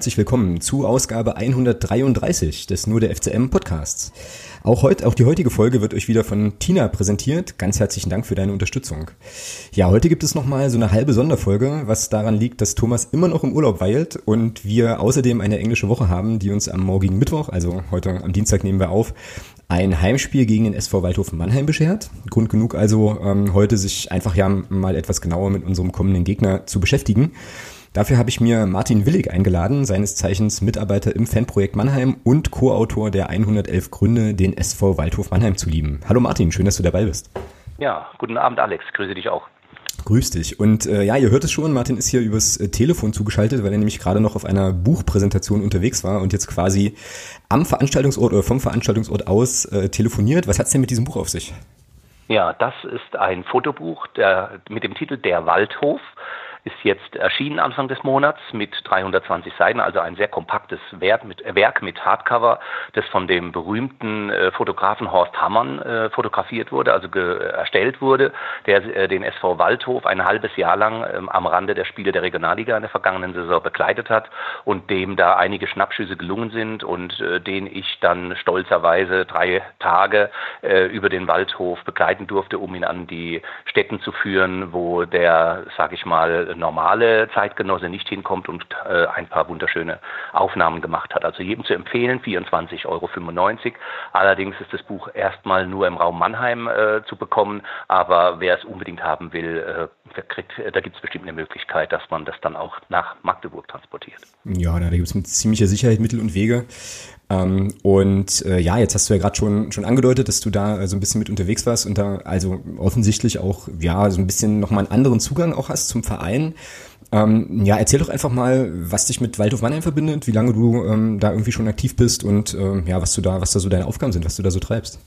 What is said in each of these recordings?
herzlich willkommen zu Ausgabe 133 des Nur der FCM Podcasts. Auch heute, auch die heutige Folge wird euch wieder von Tina präsentiert. Ganz herzlichen Dank für deine Unterstützung. Ja, heute gibt es nochmal so eine halbe Sonderfolge, was daran liegt, dass Thomas immer noch im Urlaub weilt und wir außerdem eine englische Woche haben, die uns am morgigen Mittwoch, also heute am Dienstag nehmen wir auf, ein Heimspiel gegen den SV Waldhof Mannheim beschert. Grund genug also, ähm, heute sich einfach ja mal etwas genauer mit unserem kommenden Gegner zu beschäftigen. Dafür habe ich mir Martin Willig eingeladen, seines Zeichens Mitarbeiter im Fanprojekt Mannheim und Co-Autor der 111 Gründe, den SV Waldhof Mannheim zu lieben. Hallo Martin, schön, dass du dabei bist. Ja, guten Abend Alex, grüße dich auch. Grüß dich. Und äh, ja, ihr hört es schon, Martin ist hier übers äh, Telefon zugeschaltet, weil er nämlich gerade noch auf einer Buchpräsentation unterwegs war und jetzt quasi am Veranstaltungsort oder vom Veranstaltungsort aus äh, telefoniert. Was hat's denn mit diesem Buch auf sich? Ja, das ist ein Fotobuch der, mit dem Titel Der Waldhof ist jetzt erschienen Anfang des Monats mit 320 Seiten, also ein sehr kompaktes Werk mit, Werk mit Hardcover, das von dem berühmten äh, Fotografen Horst Hammann äh, fotografiert wurde, also erstellt wurde, der äh, den SV Waldhof ein halbes Jahr lang ähm, am Rande der Spiele der Regionalliga in der vergangenen Saison begleitet hat und dem da einige Schnappschüsse gelungen sind und äh, den ich dann stolzerweise drei Tage äh, über den Waldhof begleiten durfte, um ihn an die Städten zu führen, wo der, sag ich mal, normale Zeitgenosse nicht hinkommt und äh, ein paar wunderschöne Aufnahmen gemacht hat. Also jedem zu empfehlen, 24,95 Euro. Allerdings ist das Buch erstmal nur im Raum Mannheim äh, zu bekommen, aber wer es unbedingt haben will, äh, kriegt, da gibt es bestimmt eine Möglichkeit, dass man das dann auch nach Magdeburg transportiert. Ja, da gibt es mit ziemlicher Sicherheit Mittel und Wege. Ähm, und äh, ja, jetzt hast du ja gerade schon, schon angedeutet, dass du da äh, so ein bisschen mit unterwegs warst und da also offensichtlich auch ja so ein bisschen nochmal einen anderen Zugang auch hast zum Verein. Ähm, ja, erzähl doch einfach mal, was dich mit Waldhof Mannheim verbindet, wie lange du ähm, da irgendwie schon aktiv bist und ähm, ja, was du da, was da so deine Aufgaben sind, was du da so treibst.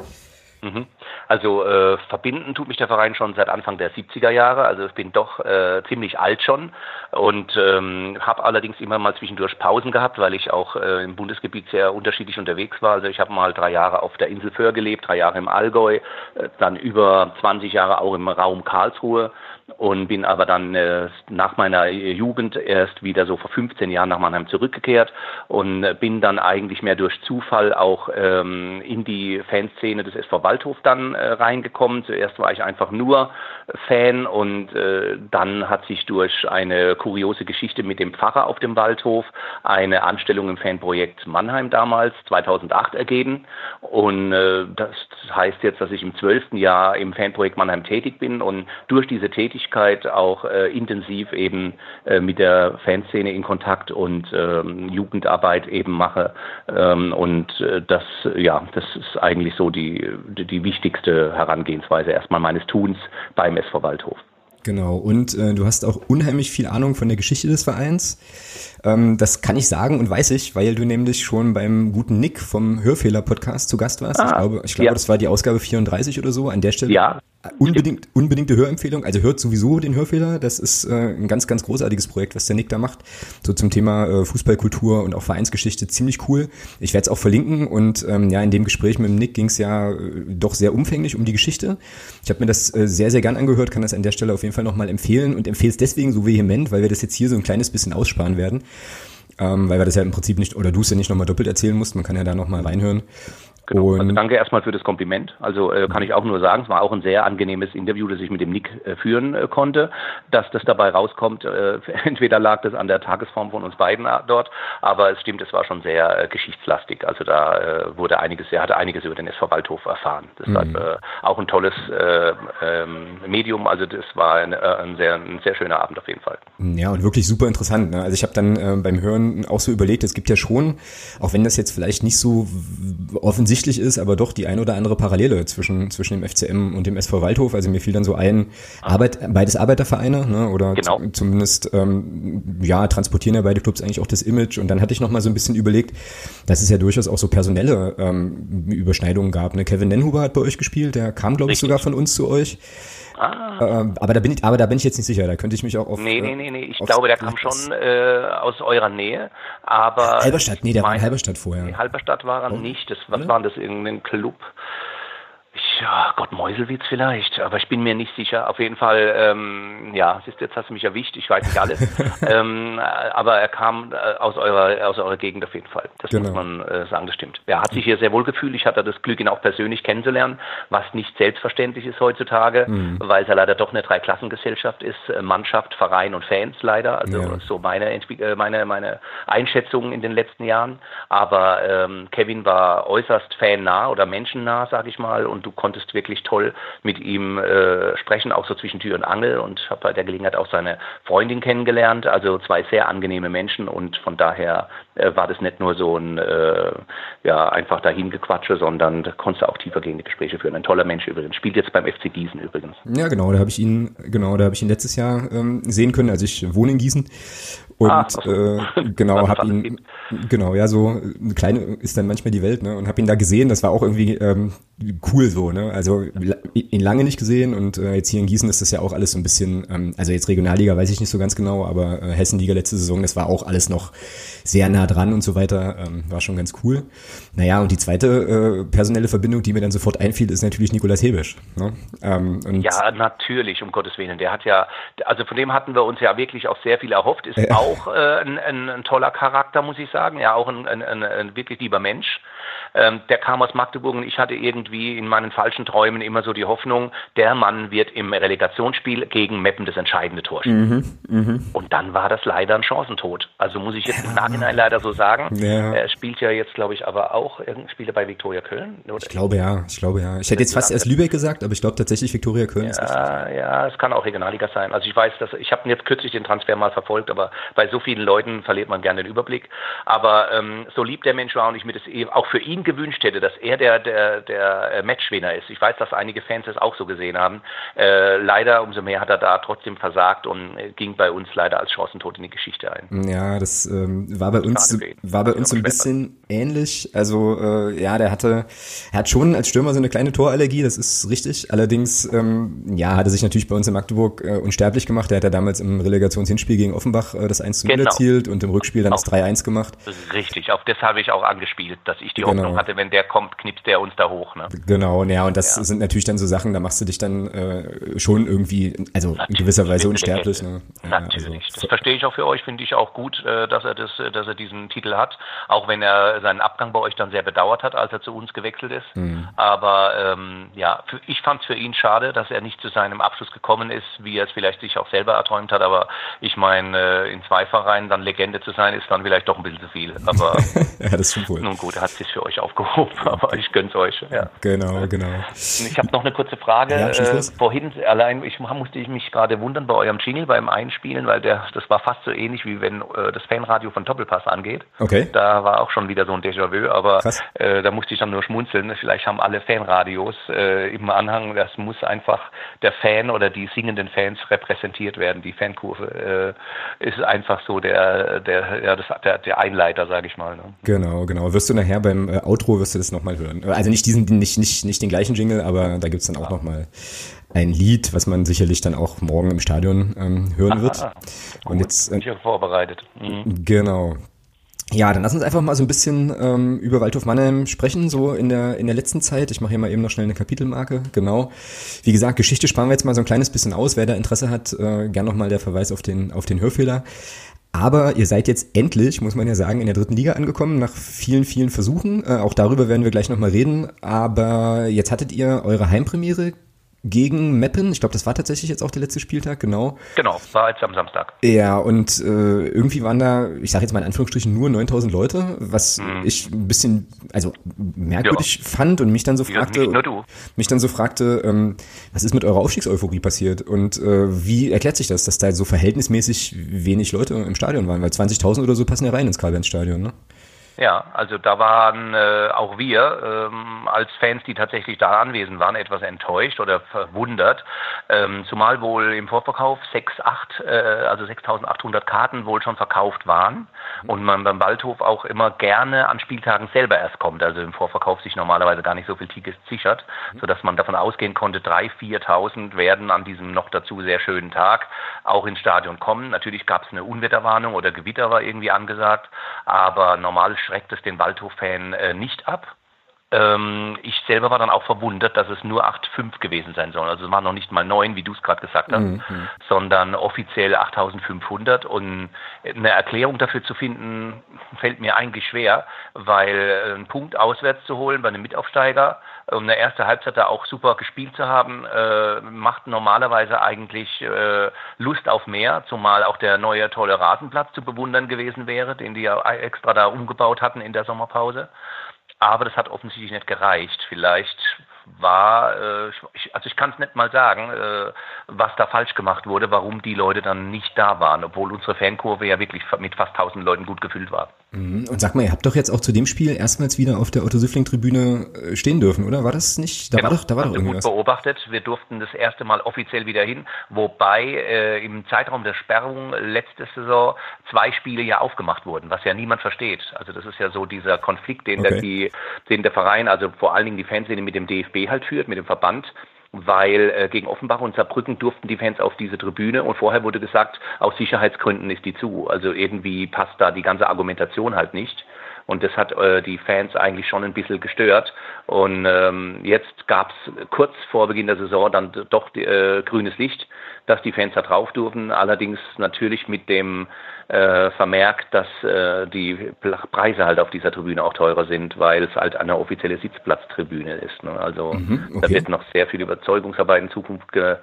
Mhm. Also äh, verbinden tut mich der Verein schon seit Anfang der 70er Jahre. Also ich bin doch äh, ziemlich alt schon und ähm, habe allerdings immer mal zwischendurch Pausen gehabt, weil ich auch äh, im Bundesgebiet sehr unterschiedlich unterwegs war. Also ich habe mal drei Jahre auf der Insel Föhr gelebt, drei Jahre im Allgäu, äh, dann über 20 Jahre auch im Raum Karlsruhe und bin aber dann äh, nach meiner Jugend erst wieder so vor 15 Jahren nach Mannheim zurückgekehrt und äh, bin dann eigentlich mehr durch Zufall auch ähm, in die Fanszene des SV Waldhof dann äh, reingekommen. Zuerst war ich einfach nur Fan und äh, dann hat sich durch eine kuriose Geschichte mit dem Pfarrer auf dem Waldhof eine Anstellung im Fanprojekt Mannheim damals 2008 ergeben und äh, das heißt jetzt, dass ich im zwölften Jahr im Fanprojekt Mannheim tätig bin und durch diese Tätigkeit Tätigkeit auch äh, intensiv eben äh, mit der Fanszene in Kontakt und ähm, Jugendarbeit eben mache. Ähm, und äh, das, ja, das ist eigentlich so die, die, die wichtigste Herangehensweise erstmal meines Tuns beim SV Waldhof. Genau, und äh, du hast auch unheimlich viel Ahnung von der Geschichte des Vereins. Ähm, das kann ich sagen und weiß ich, weil du nämlich schon beim guten Nick vom Hörfehler-Podcast zu Gast warst. Ah, ich glaube, ich glaube ja. das war die Ausgabe 34 oder so. An der Stelle ja. Unbedingt, unbedingte Hörempfehlung. Also hört sowieso den Hörfehler. Das ist äh, ein ganz, ganz großartiges Projekt, was der Nick da macht. So zum Thema äh, Fußballkultur und auch Vereinsgeschichte. Ziemlich cool. Ich werde es auch verlinken und ähm, ja, in dem Gespräch mit dem Nick ging es ja äh, doch sehr umfänglich um die Geschichte. Ich habe mir das äh, sehr, sehr gern angehört, kann das an der Stelle auf jeden Fall nochmal empfehlen und empfehle es deswegen so vehement, weil wir das jetzt hier so ein kleines bisschen aussparen werden ähm, weil wir das ja im Prinzip nicht, oder du es ja nicht nochmal doppelt erzählen musst, man kann ja da nochmal reinhören. Genau. also danke erstmal für das Kompliment. Also äh, kann ich auch nur sagen, es war auch ein sehr angenehmes Interview, das ich mit dem Nick äh, führen äh, konnte. Dass das dabei rauskommt, äh, entweder lag das an der Tagesform von uns beiden äh, dort, aber es stimmt, es war schon sehr äh, geschichtslastig. Also da wurde einiges, er hatte einiges über den SV Waldhof erfahren. Deshalb mhm. auch ein tolles äh, ähm, Medium. Also das war ein, ein, sehr, ein sehr schöner Abend auf jeden Fall. Ja, und wirklich super interessant. Ne? Also ich habe dann beim Hören auch so überlegt, es gibt ja schon, auch wenn das jetzt vielleicht nicht so offensichtlich offensichtlich ist, aber doch die ein oder andere Parallele zwischen, zwischen dem FCM und dem SV Waldhof. Also mir fiel dann so ein, Arbeit, beides Arbeitervereine, ne, oder genau. zumindest, ähm, ja, transportieren ja beide Clubs eigentlich auch das Image. Und dann hatte ich noch mal so ein bisschen überlegt, dass es ja durchaus auch so personelle ähm, Überschneidungen gab. Ne? Kevin Nenhuber hat bei euch gespielt, der kam, glaube ich, sogar von uns zu euch. Ah. Ähm, aber da bin ich, aber da bin ich jetzt nicht sicher. Da könnte ich mich auch auf. Nee, nee, nee, nee. Ich glaube, der kam schon äh, aus eurer Nähe. Aber Halberstadt, nee, der war in Halberstadt vorher. Nee, Halberstadt war er oh. nicht. Das, was war das? Irgendein Club? Ja, Gott Meuselwitz vielleicht, aber ich bin mir nicht sicher. Auf jeden Fall, ähm, ja, siehst, jetzt hast du mich erwischt, ich weiß nicht alles. ähm, aber er kam äh, aus eurer, aus eurer Gegend auf jeden Fall. Das genau. muss man äh, sagen, das stimmt. Er hat sich hier sehr wohl gefühlt. Ich hatte das Glück, ihn auch persönlich kennenzulernen, was nicht selbstverständlich ist heutzutage, mhm. weil es ja leider doch eine Dreiklassengesellschaft ist. Äh, Mannschaft, Verein und Fans leider. Also ja. so meine, äh, meine, meine Einschätzung in den letzten Jahren. Aber ähm, Kevin war äußerst fannah oder menschennah, sage ich mal, und du konntest wirklich toll mit ihm äh, sprechen, auch so zwischen Tür und Angel und habe bei der Gelegenheit auch seine Freundin kennengelernt. Also zwei sehr angenehme Menschen und von daher äh, war das nicht nur so ein äh, ja einfach dahingequatsche, sondern da konntest du auch tiefergehende Gespräche führen. Ein toller Mensch übrigens. Spielt jetzt beim FC Gießen übrigens. Ja, genau, da habe ich ihn, genau, da habe ich ihn letztes Jahr ähm, sehen können. Also ich wohne in Gießen und ah, äh, genau habe ihn genau ja so eine kleine ist dann manchmal die Welt ne und habe ihn da gesehen das war auch irgendwie ähm, cool so ne also ihn lange nicht gesehen und äh, jetzt hier in Gießen ist das ja auch alles so ein bisschen ähm, also jetzt Regionalliga weiß ich nicht so ganz genau aber äh, Hessenliga letzte Saison das war auch alles noch sehr nah dran und so weiter ähm, war schon ganz cool naja und die zweite äh, personelle Verbindung die mir dann sofort einfiel ist natürlich Nikolas Hebisch ne? ähm, ja natürlich um Gottes Willen der hat ja also von dem hatten wir uns ja wirklich auch sehr viel erhofft ist auch auch äh, ein, ein, ein, toller Charakter, muss ich sagen. Ja, auch ein, ein wirklich lieber Mensch. Ähm, der kam aus Magdeburg und ich hatte irgendwie in meinen falschen Träumen immer so die Hoffnung, der Mann wird im Relegationsspiel gegen Meppen das entscheidende Tor spielen. Mhm, mh. Und dann war das leider ein Chancentod. Also muss ich jetzt im Nachhinein leider so sagen. Ja. Er spielt ja jetzt, glaube ich, aber auch, spielt er bei Viktoria Köln? Oder? Ich glaube ja, ich glaube ja. Ich hätte jetzt fast erst Lübeck gesagt, aber ich glaube tatsächlich Viktoria Köln ja, ist richtig. Ja, es kann auch Regionalliga sein. Also ich weiß, dass ich habe jetzt kürzlich den Transfer mal verfolgt, aber bei so vielen Leuten verliert man gerne den Überblick. Aber ähm, so lieb der Mensch war und ich mir das auch für ihn gewünscht hätte, dass er der, der, der äh, Matchwinner ist. Ich weiß, dass einige Fans das auch so gesehen haben. Äh, leider, umso mehr hat er da trotzdem versagt und äh, ging bei uns leider als Chancentod in die Geschichte ein. Ja, das ähm, war bei uns, war bei uns so ein bisschen ähnlich. Also äh, ja, der hatte, er hat schon als Stürmer so eine kleine Torallergie, das ist richtig. Allerdings, ähm, ja, hat er sich natürlich bei uns in Magdeburg äh, unsterblich gemacht. Der hat ja damals im Relegationshinspiel gegen Offenbach äh, das 1 zu 0 genau. erzielt und im Rückspiel dann das 3-1 gemacht. Richtig, auf das habe ich auch angespielt, dass ich die genau. Hoffnung hatte, wenn der kommt, knipst der uns da hoch. Ne? Genau, ja, und das ja. sind natürlich dann so Sachen, da machst du dich dann äh, schon irgendwie, also natürlich. in gewisser Weise unsterblich. Ne? Ja, natürlich, also, das verstehe ich auch für euch, finde ich auch gut, äh, dass er das, dass er diesen Titel hat, auch wenn er seinen Abgang bei euch dann sehr bedauert hat, als er zu uns gewechselt ist. Mhm. Aber ähm, ja, für, ich fand es für ihn schade, dass er nicht zu seinem Abschluss gekommen ist, wie er es vielleicht sich auch selber erträumt hat. Aber ich meine, äh, in zwei Vereinen dann Legende zu sein, ist dann vielleicht doch ein bisschen zu viel. Aber ja, das stimmt wohl. nun gut, hat sich für euch aufgehoben, aber ich gönn's euch. Ja. Genau, genau. Ich habe noch eine kurze Frage. Ja, äh, vorhin allein, ich musste ich mich gerade wundern bei eurem Jingle beim Einspielen, weil der, das war fast so ähnlich wie wenn äh, das Fanradio von Doppelpass angeht. Okay. Da war auch schon wieder so ein Déjà-vu, aber äh, da musste ich dann nur schmunzeln. Vielleicht haben alle Fanradios äh, im Anhang, das muss einfach der Fan oder die singenden Fans repräsentiert werden. Die Fankurve äh, ist einfach so der, der, ja, das, der, der Einleiter, sage ich mal. Ne? Genau, genau. Wirst du nachher beim äh, Outro wirst du das nochmal hören. Also nicht diesen, nicht, nicht, nicht den gleichen Jingle, aber da gibt's dann auch ja. nochmal ein Lied, was man sicherlich dann auch morgen im Stadion ähm, hören wird. Und jetzt äh, vorbereitet. Mhm. Genau. Ja, dann lass uns einfach mal so ein bisschen ähm, über Waldhof Mannheim sprechen, so in der in der letzten Zeit. Ich mache hier mal eben noch schnell eine Kapitelmarke. Genau. Wie gesagt, Geschichte sparen wir jetzt mal so ein kleines bisschen aus. Wer da Interesse hat, äh, gern nochmal der Verweis auf den auf den Hörfehler. Aber ihr seid jetzt endlich, muss man ja sagen, in der dritten Liga angekommen, nach vielen, vielen Versuchen. Äh, auch darüber werden wir gleich nochmal reden. Aber jetzt hattet ihr eure Heimpremiere gegen Meppen. Ich glaube, das war tatsächlich jetzt auch der letzte Spieltag, genau. Genau, war jetzt am Samstag. Ja, und äh, irgendwie waren da, ich sage jetzt mal in Anführungsstrichen, nur 9000 Leute, was mhm. ich ein bisschen, also merkwürdig ja. fand und mich dann so fragte, ja, mich dann so fragte, ähm, was ist mit eurer Aufstiegseuphorie passiert und äh, wie erklärt sich das, dass da so verhältnismäßig wenig Leute im Stadion waren, weil 20.000 oder so passen ja rein ins Karl-Benz-Stadion, ne? Ja, also da waren äh, auch wir ähm, als Fans, die tatsächlich da anwesend waren, etwas enttäuscht oder verwundert, ähm, zumal wohl im Vorverkauf 6, 8, äh, also 6.800 Karten wohl schon verkauft waren und man beim Waldhof auch immer gerne an Spieltagen selber erst kommt, also im Vorverkauf sich normalerweise gar nicht so viel Tickets sichert, sodass man davon ausgehen konnte, 3.000, 4.000 werden an diesem noch dazu sehr schönen Tag auch ins Stadion kommen. Natürlich gab es eine Unwetterwarnung oder Gewitter war irgendwie angesagt, aber normal schreckt es den Waldhof-Fan äh, nicht ab. Ähm, ich selber war dann auch verwundert, dass es nur 8,5 gewesen sein soll. Also es waren noch nicht mal 9, wie du es gerade gesagt hast, mhm. sondern offiziell 8.500. Und eine Erklärung dafür zu finden, fällt mir eigentlich schwer, weil einen Punkt auswärts zu holen bei einem Mitaufsteiger, um eine erste Halbzeit da auch super gespielt zu haben, äh, macht normalerweise eigentlich äh, Lust auf mehr, zumal auch der neue tolle Rasenplatz zu bewundern gewesen wäre, den die ja extra da umgebaut hatten in der Sommerpause. Aber das hat offensichtlich nicht gereicht. Vielleicht war, äh, ich, also ich kann es nicht mal sagen, äh, was da falsch gemacht wurde, warum die Leute dann nicht da waren, obwohl unsere Fankurve ja wirklich mit fast 1000 Leuten gut gefüllt war. Mhm. Und sag mal, ihr habt doch jetzt auch zu dem Spiel erstmals wieder auf der Otto-Süffling-Tribüne äh, stehen dürfen, oder? War das nicht? Da genau, war doch, da war doch irgendwas. gut beobachtet. Wir durften das erste Mal offiziell wieder hin, wobei äh, im Zeitraum der Sperrung letzte Saison zwei Spiele ja aufgemacht wurden, was ja niemand versteht. Also das ist ja so dieser Konflikt, den, okay. der, die, den der Verein, also vor allen Dingen die Fanszene mit dem DFB halt führt, mit dem Verband weil äh, gegen Offenbach und Saarbrücken durften die Fans auf diese Tribüne und vorher wurde gesagt, aus Sicherheitsgründen ist die zu. Also irgendwie passt da die ganze Argumentation halt nicht. Und das hat äh, die Fans eigentlich schon ein bisschen gestört. Und ähm, jetzt gab es kurz vor Beginn der Saison dann doch äh, grünes Licht, dass die Fans da drauf durften. Allerdings natürlich mit dem äh, vermerkt, dass äh, die Preise halt auf dieser Tribüne auch teurer sind, weil es halt eine offizielle Sitzplatztribüne ist. Ne? Also mhm, okay. da wird noch sehr viel Überzeugungsarbeit in Zukunft ge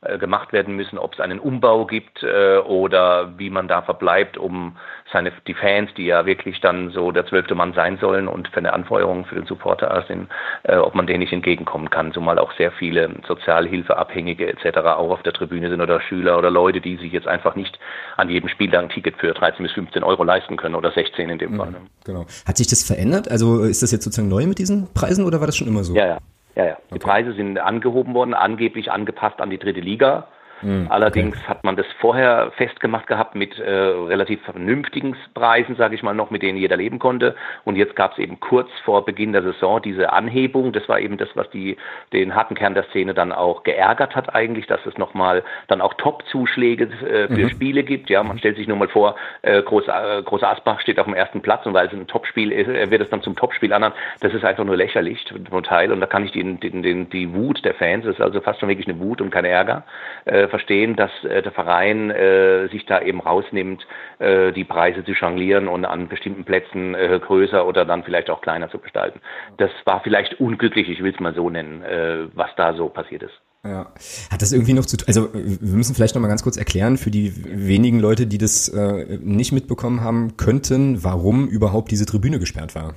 gemacht werden müssen, ob es einen Umbau gibt äh, oder wie man da verbleibt, um seine die Fans, die ja wirklich dann so der zwölfte Mann sein sollen und für eine Anfeuerung für den Supporter sind, äh, ob man denen nicht entgegenkommen kann, zumal auch sehr viele Sozialhilfeabhängige etc. auch auf der Tribüne sind oder Schüler oder Leute, die sich jetzt einfach nicht an jedem Spieltag ein Ticket für 13 bis 15 Euro leisten können oder 16 in dem mhm, Fall. Genau. Hat sich das verändert? Also ist das jetzt sozusagen neu mit diesen Preisen oder war das schon immer so? Ja, ja. Ja, ja. Die Preise sind angehoben worden, angeblich angepasst an die dritte Liga. Mhm, Allerdings okay. hat man das vorher festgemacht gehabt mit äh, relativ vernünftigen Preisen, sage ich mal noch, mit denen jeder leben konnte. Und jetzt gab es eben kurz vor Beginn der Saison diese Anhebung. Das war eben das, was die, den harten Kern der Szene dann auch geärgert hat eigentlich, dass es nochmal dann auch Top-Zuschläge äh, für mhm. Spiele gibt. Ja, man stellt sich nur mal vor, äh, Groß, äh, Groß Asbach steht auf dem ersten Platz und weil es ein Topspiel ist, äh, wird es dann zum Topspiel anderen. Das ist einfach nur lächerlich zum Teil und da kann ich den, den, den, die Wut der Fans, das ist also fast schon wirklich eine Wut und kein Ärger, äh, verstehen, dass äh, der Verein äh, sich da eben rausnimmt, äh, die Preise zu jonglieren und an bestimmten Plätzen äh, größer oder dann vielleicht auch kleiner zu gestalten. Das war vielleicht unglücklich, ich will es mal so nennen, äh, was da so passiert ist. Ja. Hat das irgendwie noch zu tun? Also wir müssen vielleicht noch mal ganz kurz erklären für die wenigen Leute, die das äh, nicht mitbekommen haben könnten, warum überhaupt diese Tribüne gesperrt war.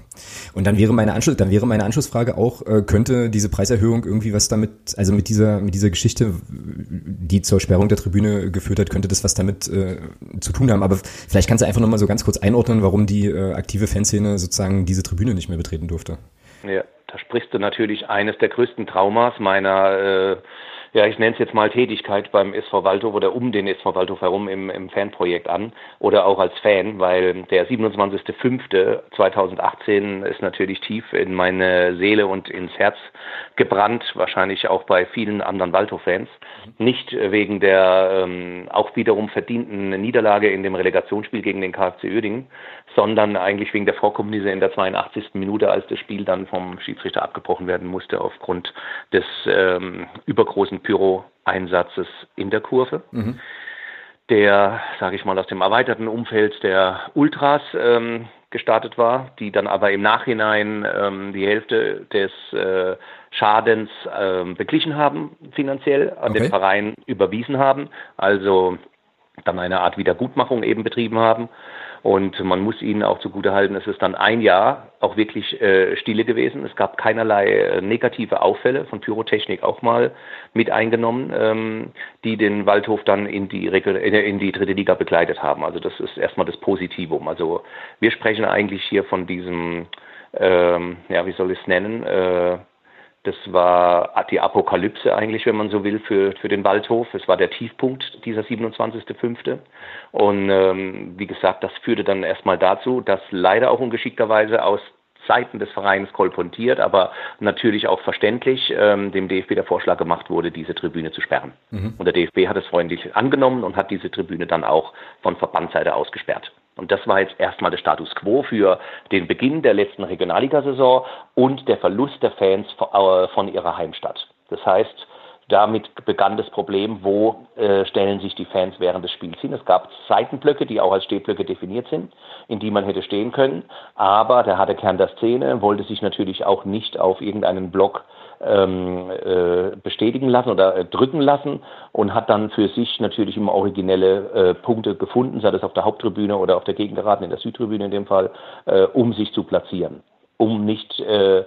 Und dann wäre meine Anschluss, dann wäre meine Anschlussfrage auch, äh, könnte diese Preiserhöhung irgendwie was damit, also mit dieser mit dieser Geschichte, die zur Sperrung der Tribüne geführt hat, könnte das was damit äh, zu tun haben? Aber vielleicht kannst du einfach noch mal so ganz kurz einordnen, warum die äh, aktive Fanszene sozusagen diese Tribüne nicht mehr betreten durfte. Ja da sprichst du natürlich eines der größten Traumas meiner, äh, ja, ich nenne es jetzt mal Tätigkeit beim SV Waldhof oder um den SV Waldhof herum im, im Fanprojekt an oder auch als Fan, weil der 27.05.2018 ist natürlich tief in meine Seele und ins Herz gebrannt, wahrscheinlich auch bei vielen anderen Waldhof-Fans. Nicht wegen der ähm, auch wiederum verdienten Niederlage in dem Relegationsspiel gegen den KfC Uerdingen, sondern eigentlich wegen der Vorkommnisse in der 82. Minute, als das Spiel dann vom Schiedsrichter abgebrochen werden musste aufgrund des ähm, übergroßen Pyro-Einsatzes in der Kurve. Mhm. Der, sage ich mal, aus dem erweiterten Umfeld der Ultras ähm, gestartet war, die dann aber im Nachhinein ähm, die Hälfte des äh, Schadens ähm, beglichen haben, finanziell an okay. den Verein überwiesen haben, also dann eine Art Wiedergutmachung eben betrieben haben. Und man muss ihnen auch zugutehalten, es ist dann ein Jahr auch wirklich äh, Stille gewesen. Es gab keinerlei äh, negative Auffälle von Pyrotechnik auch mal mit eingenommen, ähm, die den Waldhof dann in die, in die dritte Liga begleitet haben. Also das ist erstmal das Positivum. Also wir sprechen eigentlich hier von diesem, ähm, ja, wie soll ich es nennen, äh, das war die Apokalypse eigentlich, wenn man so will, für, für den Waldhof. Es war der Tiefpunkt dieser 27.05. Und ähm, wie gesagt, das führte dann erstmal dazu, dass leider auch ungeschickterweise aus Seiten des Vereins kolportiert, aber natürlich auch verständlich ähm, dem DFB der Vorschlag gemacht wurde, diese Tribüne zu sperren. Mhm. Und der DFB hat es freundlich angenommen und hat diese Tribüne dann auch von Verbandsseite aus gesperrt. Und das war jetzt erstmal der Status quo für den Beginn der letzten Regionalligasaison und der Verlust der Fans äh, von ihrer Heimstadt. Das heißt, damit begann das Problem, wo äh, stellen sich die Fans während des Spiels hin. Es gab Seitenblöcke, die auch als Stehblöcke definiert sind, in die man hätte stehen können. Aber der harte Kern der Szene wollte sich natürlich auch nicht auf irgendeinen Block ähm, äh, bestätigen lassen oder äh, drücken lassen und hat dann für sich natürlich immer originelle äh, Punkte gefunden, sei das auf der Haupttribüne oder auf der Gegengeraden in der Südtribüne in dem Fall, äh, um sich zu platzieren um nicht äh,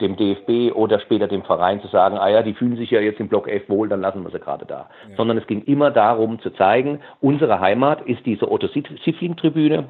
dem DFB oder später dem Verein zu sagen, ah ja, die fühlen sich ja jetzt im Block 11 wohl, dann lassen wir sie gerade da. Ja. Sondern es ging immer darum zu zeigen, unsere Heimat ist diese Otto-Siffling-Tribüne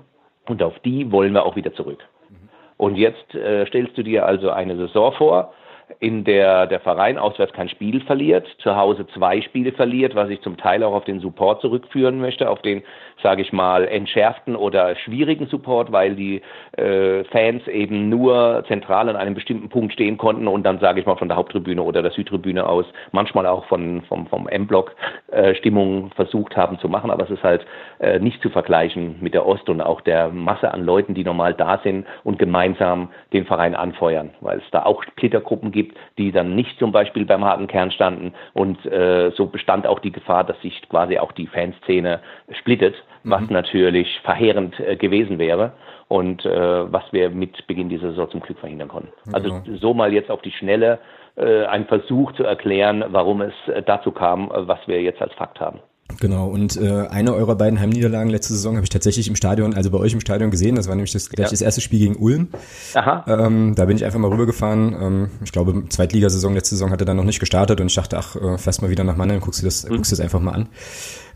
und auf die wollen wir auch wieder zurück. Mhm. Und jetzt äh, stellst du dir also eine Saison vor, in der der Verein auswärts kein Spiel verliert, zu Hause zwei Spiele verliert, was ich zum Teil auch auf den Support zurückführen möchte, auf den, sage ich mal, entschärften oder schwierigen Support, weil die äh, Fans eben nur zentral an einem bestimmten Punkt stehen konnten und dann, sage ich mal, von der Haupttribüne oder der Südtribüne aus manchmal auch von, vom, vom M-Block äh, Stimmung versucht haben zu machen, aber es ist halt äh, nicht zu vergleichen mit der Ost und auch der Masse an Leuten, die normal da sind und gemeinsam den Verein anfeuern, weil es da auch Splittergruppen gibt, die dann nicht zum Beispiel beim harten Kern standen. Und äh, so bestand auch die Gefahr, dass sich quasi auch die Fanszene splittet, mhm. was natürlich verheerend äh, gewesen wäre und äh, was wir mit Beginn dieser Saison zum Glück verhindern konnten. Also genau. So mal jetzt auf die Schnelle äh, ein Versuch zu erklären, warum es äh, dazu kam, äh, was wir jetzt als Fakt haben. Genau, und äh, eine eurer beiden Heimniederlagen letzte Saison habe ich tatsächlich im Stadion, also bei euch im Stadion gesehen. Das war nämlich das, gleich ja. das erste Spiel gegen Ulm. Aha. Ähm, da bin ich einfach mal rübergefahren. Ähm, ich glaube, Zweitligasaison letzte Saison hatte dann noch nicht gestartet und ich dachte, ach, äh, fährst mal wieder nach Mannheim, guckst du das, mhm. guckst du das einfach mal an.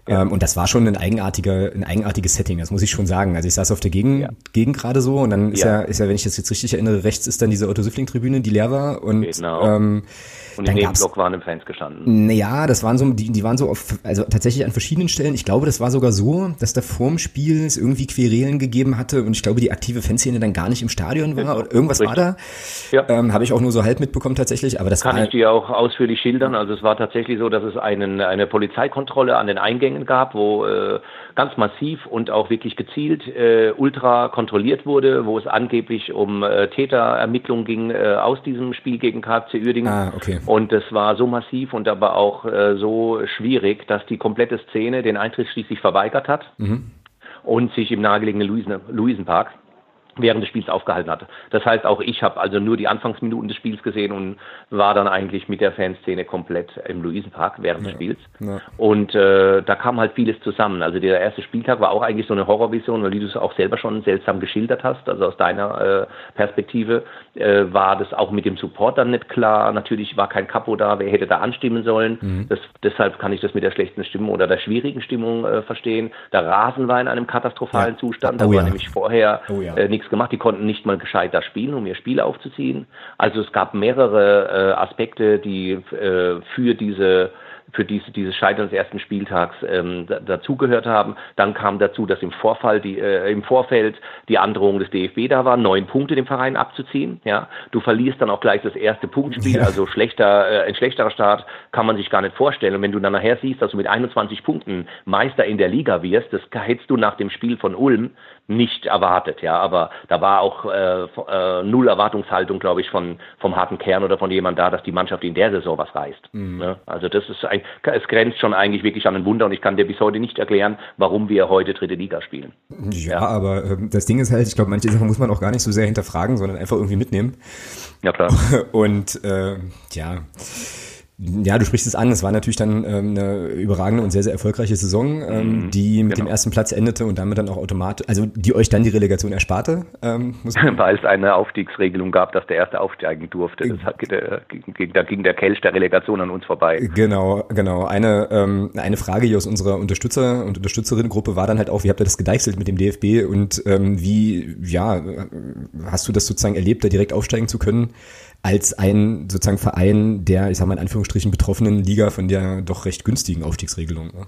Ja. Ähm, und das war schon ein eigenartiger, ein eigenartiges Setting, das muss ich schon sagen. Also ich saß auf der Gegend, ja. Gegend gerade so und dann ist ja. ja, ist ja, wenn ich das jetzt richtig erinnere, rechts ist dann diese Otto-Süffling-Tribüne, die leer war und genau. ähm, und im Nebenblock waren im Fans gestanden. Naja, das waren so, die, die waren so auf, also tatsächlich an verschiedenen Stellen. Ich glaube, das war sogar so, dass da vorm Spiel es irgendwie Querelen gegeben hatte und ich glaube, die aktive Fanszene dann gar nicht im Stadion war oder irgendwas Richtig. war da. Ja. Ähm, Habe ich auch nur so halb mitbekommen tatsächlich, aber das Kann war. ich dir auch ausführlich schildern. Also es war tatsächlich so, dass es einen, eine Polizeikontrolle an den Eingängen gab, wo äh, ganz massiv und auch wirklich gezielt äh, ultra kontrolliert wurde, wo es angeblich um äh, Täterermittlungen ging äh, aus diesem Spiel gegen KFC Uerdingen. Ah, okay. Und es war so massiv und aber auch äh, so schwierig, dass die komplette Szene den Eintritt schließlich verweigert hat mhm. und sich im nahegelegenen Luisen Luisenpark während des Spiels aufgehalten hatte. Das heißt, auch ich habe also nur die Anfangsminuten des Spiels gesehen und war dann eigentlich mit der Fanszene komplett im Luisenpark während ja, des Spiels. Ja. Und äh, da kam halt vieles zusammen. Also der erste Spieltag war auch eigentlich so eine Horrorvision, weil du es auch selber schon seltsam geschildert hast. Also aus deiner äh, Perspektive äh, war das auch mit dem Support dann nicht klar. Natürlich war kein Capo da, wer hätte da anstimmen sollen. Mhm. Das, deshalb kann ich das mit der schlechten Stimmung oder der schwierigen Stimmung äh, verstehen. Der Rasen war in einem katastrophalen ja. Zustand. Da oh, war nämlich vorher oh, äh, nichts gemacht. Die konnten nicht mal gescheit da spielen, um ihr Spiel aufzuziehen. Also es gab mehrere äh, Aspekte, die äh, für diese für diese, dieses Scheitern des ersten Spieltags ähm, dazugehört haben. Dann kam dazu, dass im Vorfall die, äh, im Vorfeld die Androhung des DFB da war, neun Punkte dem Verein abzuziehen. Ja, du verlierst dann auch gleich das erste Punktspiel, ja. also schlechter, äh, ein schlechterer Start kann man sich gar nicht vorstellen. Und wenn du dann nachher siehst, dass du mit 21 Punkten Meister in der Liga wirst, das hättest du nach dem Spiel von Ulm nicht erwartet, ja, aber da war auch äh, äh, null Erwartungshaltung, glaube ich, von vom harten Kern oder von jemand da, dass die Mannschaft in der Saison was reißt. Mhm. Ne? Also das ist ein, es grenzt schon eigentlich wirklich an ein Wunder und ich kann dir bis heute nicht erklären, warum wir heute dritte Liga spielen. Ja, ja. aber äh, das Ding ist halt, ich glaube, manche Sachen muss man auch gar nicht so sehr hinterfragen, sondern einfach irgendwie mitnehmen. Ja klar. Und äh, ja. Ja, du sprichst es an. Es war natürlich dann ähm, eine überragende und sehr, sehr erfolgreiche Saison, ähm, mhm, die mit genau. dem ersten Platz endete und damit dann auch automatisch, also die euch dann die Relegation ersparte. Ähm, Weil es eine Aufstiegsregelung gab, dass der erste aufsteigen durfte. Das hat, äh, da ging der Kelch der Relegation an uns vorbei. Genau, genau. Eine, ähm, eine Frage hier aus unserer Unterstützer- und Unterstützerinnengruppe war dann halt auch, wie habt ihr das gedeichselt mit dem DFB und ähm, wie, ja, hast du das sozusagen erlebt, da direkt aufsteigen zu können? Als ein sozusagen Verein der, ich sag mal in Anführungsstrichen, betroffenen Liga von der doch recht günstigen Aufstiegsregelung. Ne?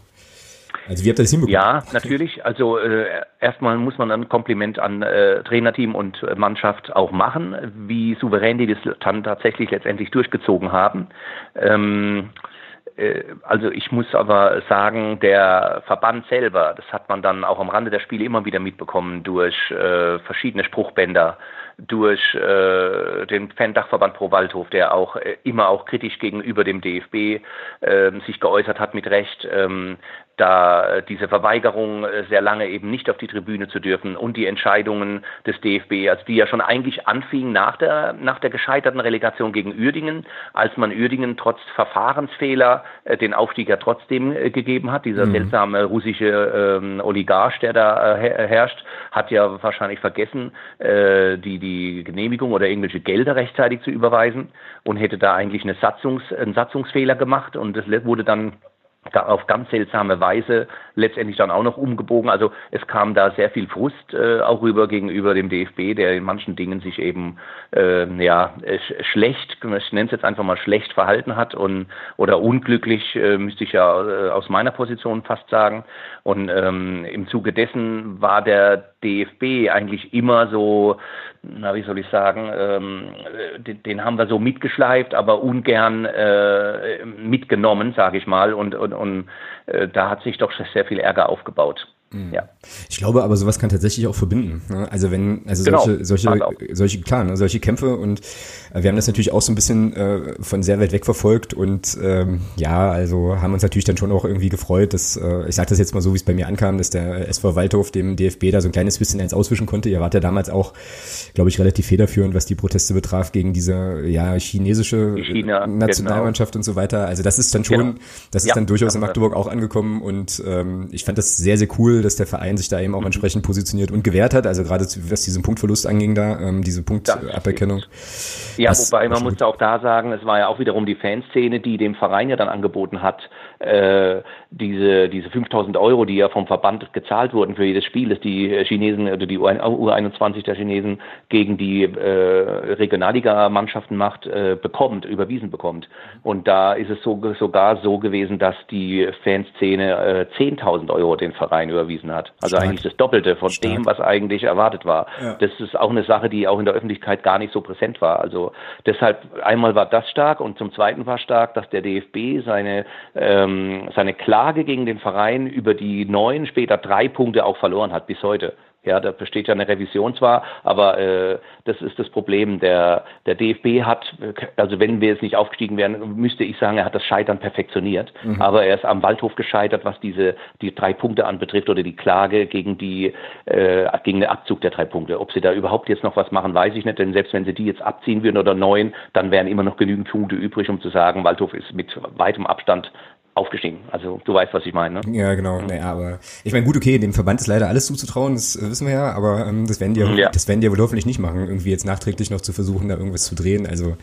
Also wie habt ihr das hinbekommen? Ja, natürlich. Also äh, erstmal muss man ein Kompliment an äh, Trainerteam und Mannschaft auch machen, wie souverän die das dann tatsächlich letztendlich durchgezogen haben. Ähm, äh, also ich muss aber sagen, der Verband selber, das hat man dann auch am Rande der Spiele immer wieder mitbekommen durch äh, verschiedene Spruchbänder, durch äh, den Fan-Dachverband Pro Waldhof, der auch äh, immer auch kritisch gegenüber dem DFB äh, sich geäußert hat mit Recht. Ähm, da äh, diese Verweigerung äh, sehr lange eben nicht auf die Tribüne zu dürfen und die Entscheidungen des DFB, also die ja schon eigentlich anfingen nach der, nach der gescheiterten Relegation gegen Uerdingen, als man Uerdingen trotz Verfahrensfehler äh, den Aufstieg ja trotzdem äh, gegeben hat. Dieser mhm. seltsame russische ähm, Oligarch, der da äh, herrscht, hat ja wahrscheinlich vergessen, äh, die, die Genehmigung oder irgendwelche Gelder rechtzeitig zu überweisen und hätte da eigentlich eine Satzungs, einen Satzungsfehler gemacht und das wurde dann auf ganz seltsame Weise letztendlich dann auch noch umgebogen. Also es kam da sehr viel Frust äh, auch rüber gegenüber dem DFB, der in manchen Dingen sich eben äh, ja schlecht, ich nenne es jetzt einfach mal schlecht verhalten hat und oder unglücklich äh, müsste ich ja äh, aus meiner Position fast sagen. Und ähm, im Zuge dessen war der DFB eigentlich immer so, na wie soll ich sagen, ähm, den, den, haben wir so mitgeschleift, aber ungern äh, mitgenommen, sage ich mal. Und, und, und äh, da hat sich doch sehr viel Ärger aufgebaut. Mhm. Ja. Ich glaube aber, sowas kann tatsächlich auch verbinden. Ne? Also wenn, also genau, solche, solche, solche, klar, ne, solche Kämpfe und äh, wir haben das natürlich auch so ein bisschen äh, von sehr weit weg verfolgt und ähm, ja, also haben uns natürlich dann schon auch irgendwie gefreut, dass, äh, ich sage das jetzt mal so, wie es bei mir ankam, dass der SV Waldhof dem DFB da so ein kleines bisschen eins auswischen konnte. Ihr wart ja damals auch, glaube ich, relativ federführend, was die Proteste betraf gegen diese ja chinesische China, Nationalmannschaft genau. und so weiter. Also das ist dann schon, genau. das ist ja, dann durchaus in Magdeburg auch angekommen und ähm, ich fand das sehr, sehr cool dass der Verein sich da eben auch mhm. entsprechend positioniert und gewehrt hat. Also gerade was diesen Punktverlust anging da, ähm, diese Punktaberkennung. Ja, wobei man muss auch da sagen, es war ja auch wiederum die Fanszene, die dem Verein ja dann angeboten hat, äh, diese, diese 5000 Euro, die ja vom Verband gezahlt wurden für jedes Spiel, das die Chinesen oder die U21 der Chinesen gegen die äh, Regionalliga-Mannschaften macht, äh, bekommt, überwiesen bekommt. Und da ist es so, sogar so gewesen, dass die Fanszene äh, 10.000 Euro den Verein überwiesen hat. Also Stark. eigentlich das Doppelte von Stark. dem, was eigentlich erwartet war. Ja. Das ist auch eine Sache, die auch in der Öffentlichkeit gar nicht so präsent war. Also deshalb einmal war das stark und zum Zweiten war stark, dass der DFB seine ähm, seine Klage gegen den Verein über die neun, später drei Punkte auch verloren hat bis heute. Ja, da besteht ja eine Revision zwar, aber äh, das ist das Problem. Der, der DFB hat, also wenn wir jetzt nicht aufgestiegen wären, müsste ich sagen, er hat das Scheitern perfektioniert. Mhm. Aber er ist am Waldhof gescheitert, was diese die drei Punkte anbetrifft oder die Klage gegen die äh, gegen den Abzug der drei Punkte. Ob sie da überhaupt jetzt noch was machen, weiß ich nicht. Denn selbst wenn sie die jetzt abziehen würden oder neun, dann wären immer noch genügend Punkte übrig, um zu sagen, Waldhof ist mit weitem Abstand aufgestiegen. Also du weißt, was ich meine. Ne? Ja, genau. Naja, aber ich meine, gut, okay, dem Verband ist leider alles zuzutrauen, das äh, wissen wir ja, aber ähm, das werden die ja. das werden die wohl hoffentlich nicht machen, irgendwie jetzt nachträglich noch zu versuchen, da irgendwas zu drehen. Also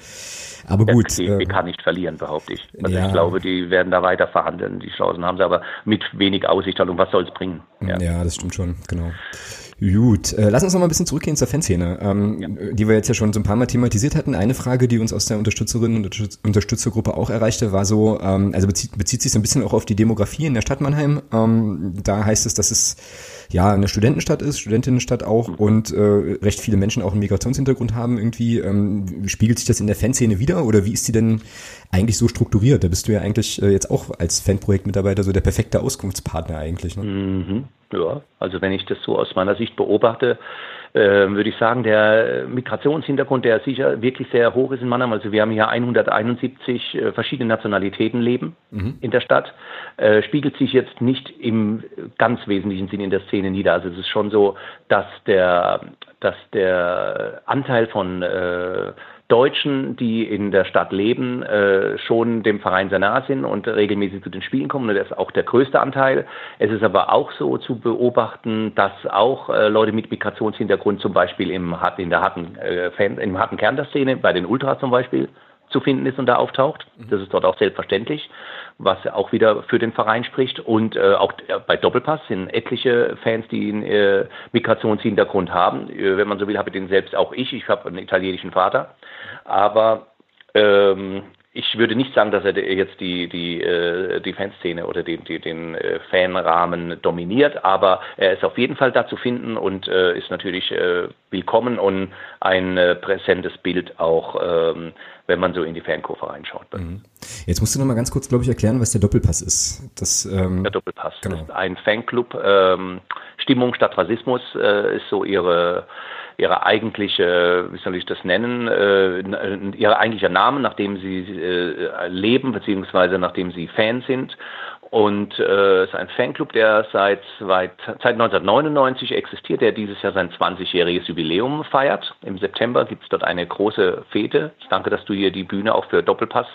aber gut. Die äh, kann nicht verlieren, behaupte ich. Also ja. ich glaube, die werden da weiter verhandeln. Die Chancen haben sie aber mit wenig Aussicht. Und was soll es bringen? Ja. ja, das stimmt schon, genau. Gut, äh, lass uns noch mal ein bisschen zurückgehen zur Fanszene, ähm, ja. die wir jetzt ja schon so ein paar Mal thematisiert hatten. Eine Frage, die uns aus der Unterstützerinnen und Unterstützergruppe auch erreichte, war so, ähm, also bezieht, bezieht sich so ein bisschen auch auf die Demografie in der Stadt Mannheim. Ähm, da heißt es, dass es ja eine Studentenstadt ist, Studentinnenstadt auch mhm. und äh, recht viele Menschen auch einen Migrationshintergrund haben irgendwie. Ähm, spiegelt sich das in der Fanszene wieder oder wie ist die denn eigentlich so strukturiert? Da bist du ja eigentlich äh, jetzt auch als Fanprojektmitarbeiter so der perfekte Auskunftspartner eigentlich. Ne? Mhm. Ja, also wenn ich das so aus meiner Sicht beobachte, äh, würde ich sagen, der Migrationshintergrund, der sicher wirklich sehr hoch ist in Mannheim. Also wir haben hier 171 äh, verschiedene Nationalitäten leben mhm. in der Stadt. Äh, spiegelt sich jetzt nicht im ganz wesentlichen Sinn in der Szene nieder. Also es ist schon so, dass der, dass der Anteil von äh, Deutschen, die in der Stadt leben, äh, schon dem Verein sehr nah sind und regelmäßig zu den Spielen kommen. Und das ist auch der größte Anteil. Es ist aber auch so zu beobachten, dass auch äh, Leute mit Migrationshintergrund zum Beispiel im, in der harten, äh, Fan, im harten Kern der Szene, bei den Ultras zum Beispiel, zu finden ist und da auftaucht. Mhm. Das ist dort auch selbstverständlich, was auch wieder für den Verein spricht. Und äh, auch äh, bei Doppelpass sind etliche Fans, die einen äh, Migrationshintergrund haben. Äh, wenn man so will, habe ich den selbst auch ich. Ich habe einen italienischen Vater. Aber ähm, ich würde nicht sagen, dass er jetzt die, die, äh, die Fanszene oder den, die, den äh, Fanrahmen dominiert, aber er ist auf jeden Fall da zu finden und ist natürlich willkommen und ein präsentes Bild auch, ähm, wenn man so in die Fankurve reinschaut. Mhm. Jetzt musst du noch mal ganz kurz, glaube ich, erklären, was der Doppelpass ist. Das, ähm, der Doppelpass genau. ist ein Fanclub. Ähm, Stimmung statt Rassismus äh, ist so ihre ihre eigentliche, wie soll ich das nennen, äh, ihr eigentlicher Name, nachdem sie äh, leben, beziehungsweise nachdem sie Fan sind. Und äh, es ist ein Fanclub, der seit, seit, seit 1999 existiert, der dieses Jahr sein 20-jähriges Jubiläum feiert. Im September gibt es dort eine große Fete. Ich danke, dass du hier die Bühne auch für Doppelpass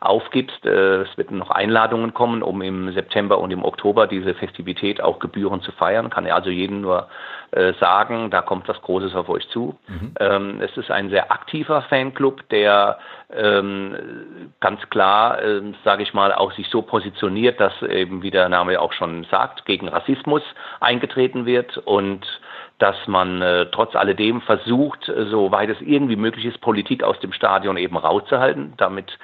aufgibst. Äh, es werden noch Einladungen kommen, um im September und im Oktober diese Festivität auch gebührend zu feiern. Kann er also jeden nur äh, sagen, da kommt was Großes auf euch zu. Mhm. Ähm, es ist ein sehr aktiver Fanclub, der ähm, ganz klar, äh, sage ich mal, auch sich so positioniert, dass eben, wie der Name auch schon sagt, gegen Rassismus eingetreten wird und dass man äh, trotz alledem versucht, soweit es irgendwie möglich ist, Politik aus dem Stadion eben rauszuhalten. Damit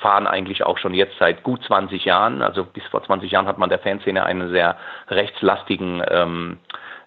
fahren eigentlich auch schon jetzt seit gut 20 Jahren, also bis vor 20 Jahren hat man der Fanszene einen sehr rechtslastigen ähm,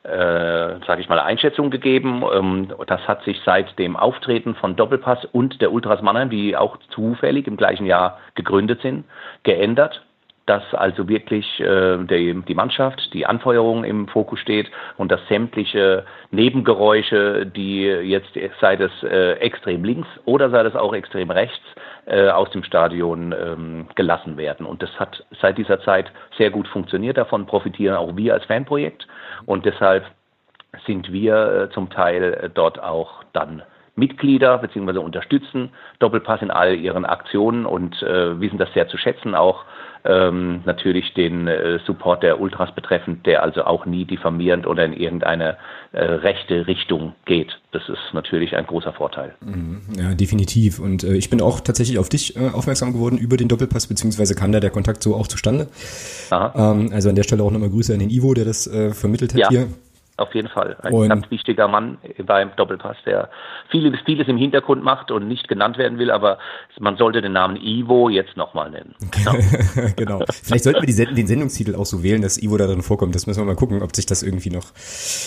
äh, sage ich mal, Einschätzung gegeben. Ähm, das hat sich seit dem Auftreten von Doppelpass und der Ultras Mannheim, die auch zufällig im gleichen Jahr gegründet sind, geändert dass also wirklich äh, die, die Mannschaft, die Anfeuerung im Fokus steht und dass sämtliche Nebengeräusche, die jetzt sei es äh, extrem links oder sei es auch extrem rechts, äh, aus dem Stadion ähm, gelassen werden. Und das hat seit dieser Zeit sehr gut funktioniert. Davon profitieren auch wir als Fanprojekt. Und deshalb sind wir äh, zum Teil äh, dort auch dann Mitglieder bzw. unterstützen Doppelpass in all ihren Aktionen und äh, wissen das sehr zu schätzen, auch ähm, natürlich den äh, Support der Ultras betreffend, der also auch nie diffamierend oder in irgendeine äh, rechte Richtung geht. Das ist natürlich ein großer Vorteil. Mhm. Ja, definitiv. Und äh, ich bin auch tatsächlich auf dich äh, aufmerksam geworden über den Doppelpass, beziehungsweise kam da der Kontakt so auch zustande. Ähm, also an der Stelle auch nochmal Grüße an den Ivo, der das äh, vermittelt hat ja. hier. Auf jeden Fall. Ein und ganz wichtiger Mann beim Doppelpass, der vieles, vieles im Hintergrund macht und nicht genannt werden will, aber man sollte den Namen Ivo jetzt nochmal nennen. Genau. genau. Vielleicht sollten wir die, den Sendungstitel auch so wählen, dass Ivo da drin vorkommt. Das müssen wir mal gucken, ob sich das irgendwie noch.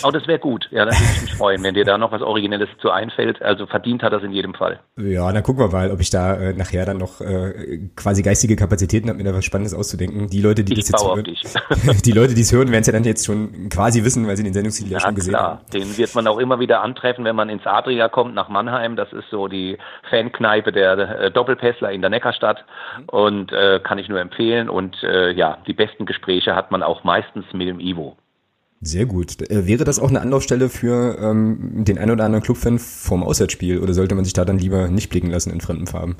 Oh, das wäre gut. Ja, da würde ich mich freuen, wenn dir da noch was Originelles zu einfällt. Also verdient hat das in jedem Fall. Ja, dann gucken wir mal, ob ich da äh, nachher dann noch äh, quasi geistige Kapazitäten habe, mir da was Spannendes auszudenken. Die Leute, die ich das jetzt hören, die Leute, die es hören, werden es ja dann jetzt schon quasi wissen, weil sie den Sendungstitel ja, ja schon gesehen klar. haben. Den wird man auch immer wieder antreffen, wenn man ins Adria kommt nach Mannheim. Das ist so die Fankneipe der äh, Doppelpässler in der Neckarstadt und äh, kann ich nur empfehlen. Und äh, ja, die besten Gespräche hat man auch meistens mit dem Ivo. Sehr gut. Äh, wäre das auch eine Anlaufstelle für ähm, den ein oder anderen Clubfan vorm Auswärtsspiel oder sollte man sich da dann lieber nicht blicken lassen in fremden Farben?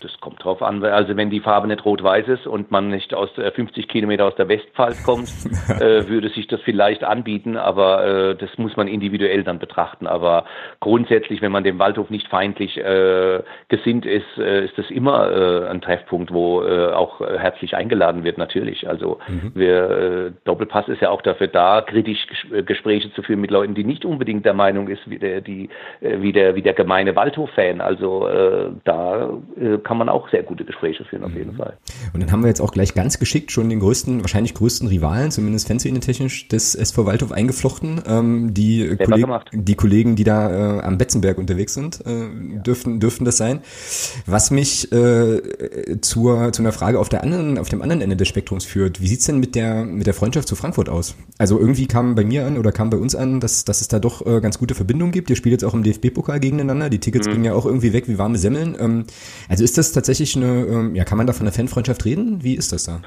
Das kommt drauf an, also wenn die Farbe nicht rot-weiß ist und man nicht aus 50 Kilometer aus der Westpfalz kommt, äh, würde sich das vielleicht anbieten, aber äh, das muss man individuell dann betrachten. Aber grundsätzlich, wenn man dem Waldhof nicht feindlich äh, gesinnt ist, äh, ist das immer äh, ein Treffpunkt, wo äh, auch herzlich eingeladen wird, natürlich. Also mhm. wir, Doppelpass ist ja auch dafür da, kritisch Gespräche zu führen mit Leuten, die nicht unbedingt der Meinung ist, wie der, die, wie der, wie der gemeine Waldhof-Fan. Also da kann kann man auch sehr gute Gespräche führen, auf jeden mhm. Fall. Und dann haben wir jetzt auch gleich ganz geschickt schon den größten, wahrscheinlich größten Rivalen, zumindest Fanszene-technisch, des SV Waldhof eingeflochten. Ähm, die, Kolleg die Kollegen, die da äh, am Betzenberg unterwegs sind, äh, ja. dürften, dürften das sein. Was mich äh, zur, zu einer Frage auf, der anderen, auf dem anderen Ende des Spektrums führt. Wie sieht's denn mit der, mit der Freundschaft zu Frankfurt aus? Also irgendwie kam bei mir an oder kam bei uns an, dass, dass es da doch äh, ganz gute Verbindungen gibt. Ihr spielt jetzt auch im DFB-Pokal gegeneinander. Die Tickets mhm. gingen ja auch irgendwie weg wie warme Semmeln. Ähm, also ist das das tatsächlich eine, ähm, ja, kann man da von einer Fanfreundschaft reden? Wie ist das da?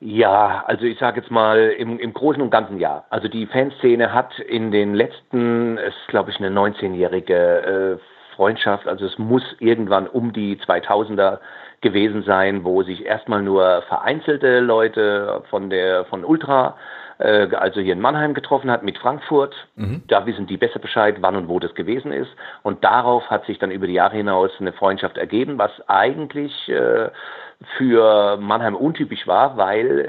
Ja, also ich sage jetzt mal im, im Großen und Ganzen ja. Also die Fanszene hat in den letzten, es ist glaube ich eine 19-jährige äh, Freundschaft, also es muss irgendwann um die 2000er gewesen sein, wo sich erstmal nur vereinzelte Leute von der von Ultra äh, also hier in Mannheim getroffen hat mit Frankfurt. Mhm. Da wissen die besser Bescheid, wann und wo das gewesen ist. Und darauf hat sich dann über die Jahre hinaus eine Freundschaft ergeben, was eigentlich äh, für Mannheim untypisch war, weil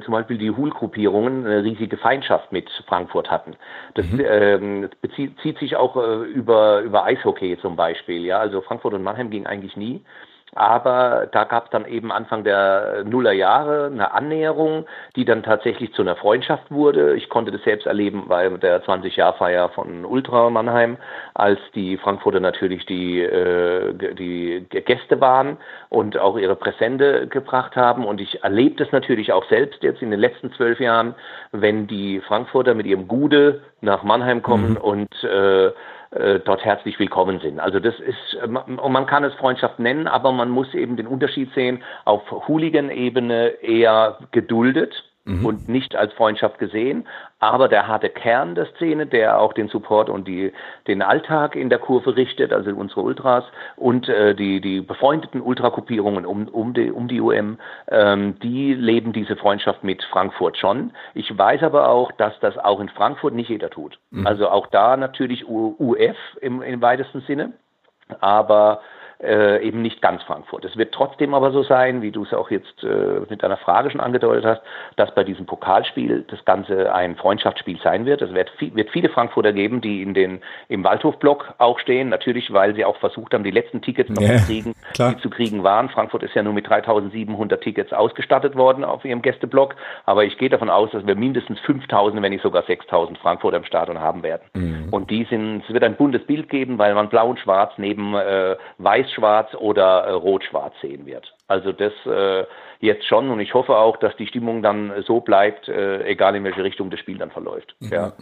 äh, zum Beispiel die Hul-Gruppierungen eine riesige Feindschaft mit Frankfurt hatten. Das mhm. ähm, bezieht, zieht sich auch äh, über, über Eishockey zum Beispiel. Ja, also Frankfurt und Mannheim ging eigentlich nie. Aber da gab es dann eben Anfang der Nullerjahre eine Annäherung, die dann tatsächlich zu einer Freundschaft wurde. Ich konnte das selbst erleben bei der 20-Jahr-Feier von Ultra Mannheim, als die Frankfurter natürlich die, äh, die Gäste waren und auch ihre Präsente gebracht haben. Und ich erlebe das natürlich auch selbst jetzt in den letzten zwölf Jahren, wenn die Frankfurter mit ihrem Gude nach Mannheim kommen mhm. und äh, äh, dort herzlich willkommen sind. Also das ist, äh, man kann es Freundschaft nennen, aber man muss eben den Unterschied sehen, auf Hooligan-Ebene eher geduldet mhm. und nicht als Freundschaft gesehen. Aber der harte Kern der Szene, der auch den Support und die, den Alltag in der Kurve richtet, also unsere Ultras und äh, die, die befreundeten Ultrakopierungen um, um, die, um die UM, ähm, die leben diese Freundschaft mit Frankfurt schon. Ich weiß aber auch, dass das auch in Frankfurt nicht jeder tut. Mhm. Also auch da natürlich UF im, im weitesten Sinne. Aber äh, eben nicht ganz Frankfurt. Es wird trotzdem aber so sein, wie du es auch jetzt äh, mit deiner Frage schon angedeutet hast, dass bei diesem Pokalspiel das Ganze ein Freundschaftsspiel sein wird. Es wird, wird viele Frankfurter geben, die in den, im Waldhofblock auch stehen, natürlich, weil sie auch versucht haben, die letzten Tickets noch yeah, zu kriegen, klar. die zu kriegen waren. Frankfurt ist ja nur mit 3700 Tickets ausgestattet worden auf ihrem Gästeblock, aber ich gehe davon aus, dass wir mindestens 5000, wenn nicht sogar 6000 Frankfurter im Stadion haben werden. Mhm. Und die sind, es wird ein buntes Bild geben, weil man blau und schwarz neben äh, weiß weiß-schwarz oder äh, rot-schwarz sehen wird. Also das äh, jetzt schon und ich hoffe auch, dass die Stimmung dann so bleibt, äh, egal in welche Richtung das Spiel dann verläuft. Mhm. Ja.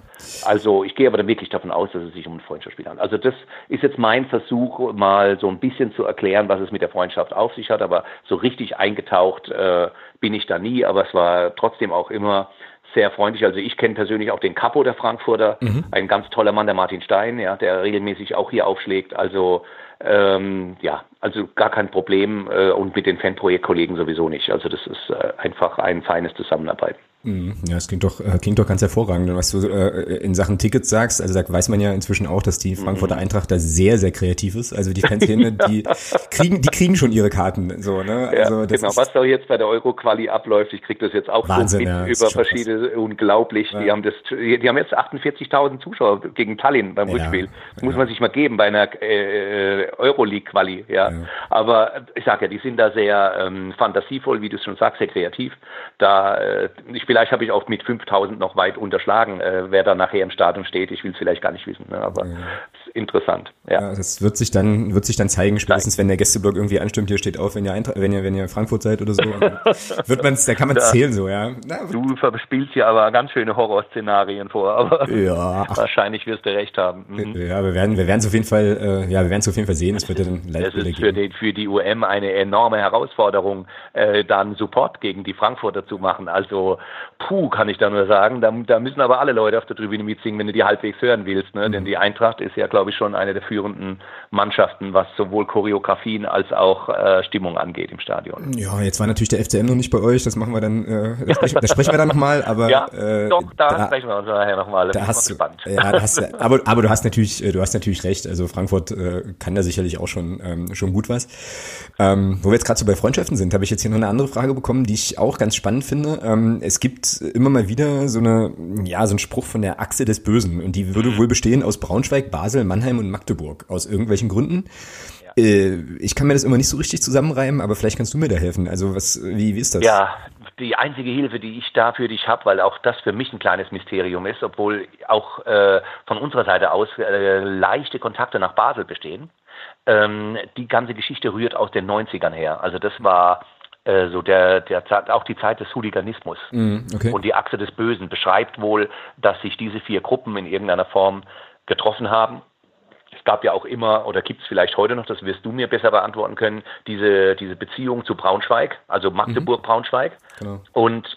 Also ich gehe aber dann wirklich davon aus, dass es sich um ein Freundschaftsspiel handelt. Also das ist jetzt mein Versuch, mal so ein bisschen zu erklären, was es mit der Freundschaft auf sich hat, aber so richtig eingetaucht äh, bin ich da nie, aber es war trotzdem auch immer sehr freundlich. Also ich kenne persönlich auch den Capo der Frankfurter, mhm. ein ganz toller Mann, der Martin Stein, ja, der regelmäßig auch hier aufschlägt. Also ähm, ja, also gar kein Problem äh, und mit den Fanprojektkollegen sowieso nicht. Also das ist äh, einfach ein feines Zusammenarbeiten. Mhm. Ja, es klingt doch, äh, klingt doch ganz hervorragend. was du äh, in Sachen Tickets sagst, also da weiß man ja inzwischen auch, dass die Frankfurter mhm. Eintracht da sehr, sehr kreativ ist. Also die Fanszene, die kriegen, die kriegen schon ihre Karten. So, ne? Also das genau, was da jetzt bei der Euro-Quali abläuft, ich kriege das jetzt auch Wahnsinn, so mit ja, über verschiedene, unglaublich. Ja. Die haben das, die haben jetzt 48.000 Zuschauer gegen Tallinn beim Rückspiel. Das muss man sich mal geben bei einer äh, Euroleague-Quali. Ja. Aber ich sage ja, die sind da sehr ähm, fantasievoll, wie du es schon sagst, sehr kreativ. Da, äh, ich vielleicht habe ich auch mit 5000 noch weit unterschlagen, äh, wer da nachher im Stadion steht. Ich will es vielleicht gar nicht wissen, ne? aber ja. Interessant. Ja. ja. das wird sich dann wird sich dann zeigen, spätestens wenn der Gästeblock irgendwie anstimmt, hier steht auf, wenn ihr Eintra wenn ihr wenn ihr Frankfurt seid oder so, wird man da kann man zählen so, ja. Na, du verspielst hier aber ganz schöne Horrorszenarien vor, aber ja. wahrscheinlich wirst du recht haben. Mhm. Ja, wir werden wir werden es auf jeden Fall äh, ja, wir werden es auf jeden Fall sehen, es wird ja dann Es ist für, den, für die UM eine enorme Herausforderung, äh, dann Support gegen die Frankfurter zu machen. Also puh, kann ich da nur sagen. Da, da müssen aber alle Leute auf der Tribüne mitsingen, wenn du die halbwegs hören willst. Ne? Mhm. Denn die Eintracht ist ja, glaube ich, schon eine der führenden Mannschaften, was sowohl Choreografien als auch äh, Stimmung angeht im Stadion. Ja, jetzt war natürlich der FCM noch nicht bei euch. Das machen wir dann, äh, da, sprechen, da sprechen wir dann nochmal. Aber ja, äh, doch, da, da, sprechen wir uns nachher nochmal. Da hast, gespannt. Ja, da hast, aber, aber du hast natürlich, äh, du hast natürlich recht. Also Frankfurt äh, kann da sicherlich auch schon ähm, schon gut was. Ähm, wo wir jetzt gerade so bei Freundschaften sind, habe ich jetzt hier noch eine andere Frage bekommen, die ich auch ganz spannend finde. Ähm, es gibt immer mal wieder so eine, ja, so ein Spruch von der Achse des Bösen und die würde wohl bestehen aus Braunschweig, Basel, Mannheim und Magdeburg aus irgendwelchen Gründen. Ja. Äh, ich kann mir das immer nicht so richtig zusammenreimen, aber vielleicht kannst du mir da helfen. Also was, wie, wie ist das? Ja, die einzige Hilfe, die ich da für dich habe, weil auch das für mich ein kleines Mysterium ist, obwohl auch äh, von unserer Seite aus äh, leichte Kontakte nach Basel bestehen. Ähm, die ganze Geschichte rührt aus den 90ern her. Also das war äh, so der, der auch die Zeit des Hooliganismus mm, okay. und die Achse des Bösen beschreibt wohl, dass sich diese vier Gruppen in irgendeiner Form getroffen haben. Es gab ja auch immer, oder gibt es vielleicht heute noch, das wirst du mir besser beantworten können, diese, diese Beziehung zu Braunschweig, also Magdeburg-Braunschweig. Mhm. Genau. Und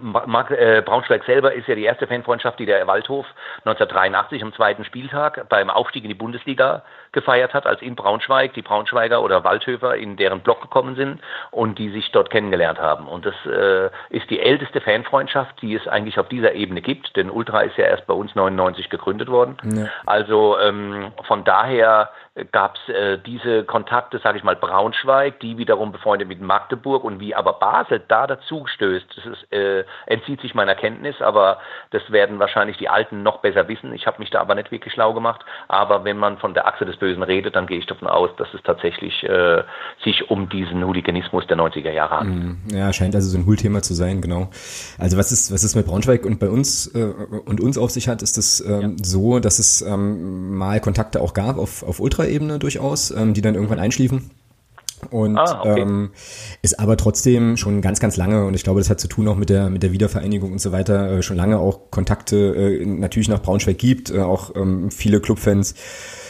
Mark, äh, Braunschweig selber ist ja die erste Fanfreundschaft, die der Waldhof 1983 am zweiten Spieltag beim Aufstieg in die Bundesliga gefeiert hat, als in Braunschweig die Braunschweiger oder Waldhöfer in deren Block gekommen sind und die sich dort kennengelernt haben. Und das äh, ist die älteste Fanfreundschaft, die es eigentlich auf dieser Ebene gibt, denn Ultra ist ja erst bei uns 99 gegründet worden. Ja. Also ähm, von daher gab es äh, diese Kontakte, sage ich mal, Braunschweig, die wiederum befreundet mit Magdeburg und wie aber Basel da dazu stößt, das ist, äh, entzieht sich meiner Kenntnis, aber das werden wahrscheinlich die Alten noch besser wissen. Ich habe mich da aber nicht wirklich schlau gemacht, aber wenn man von der Achse des Bösen redet, dann gehe ich davon aus, dass es tatsächlich äh, sich um diesen Hooliganismus der 90er Jahre handelt. Mhm. Ja, scheint also so ein Hool-Thema zu sein, genau. Also was ist, was ist mit Braunschweig und bei uns äh, und uns auf sich hat, ist das ähm, ja. so, dass es ähm, mal Kontakte auch gab auf, auf Ultra Ultraebene durchaus, ähm, die dann irgendwann einschliefen. Und ah, okay. ähm, ist aber trotzdem schon ganz, ganz lange, und ich glaube, das hat zu tun auch mit der, mit der Wiedervereinigung und so weiter, äh, schon lange auch Kontakte äh, natürlich nach Braunschweig gibt, äh, auch ähm, viele Clubfans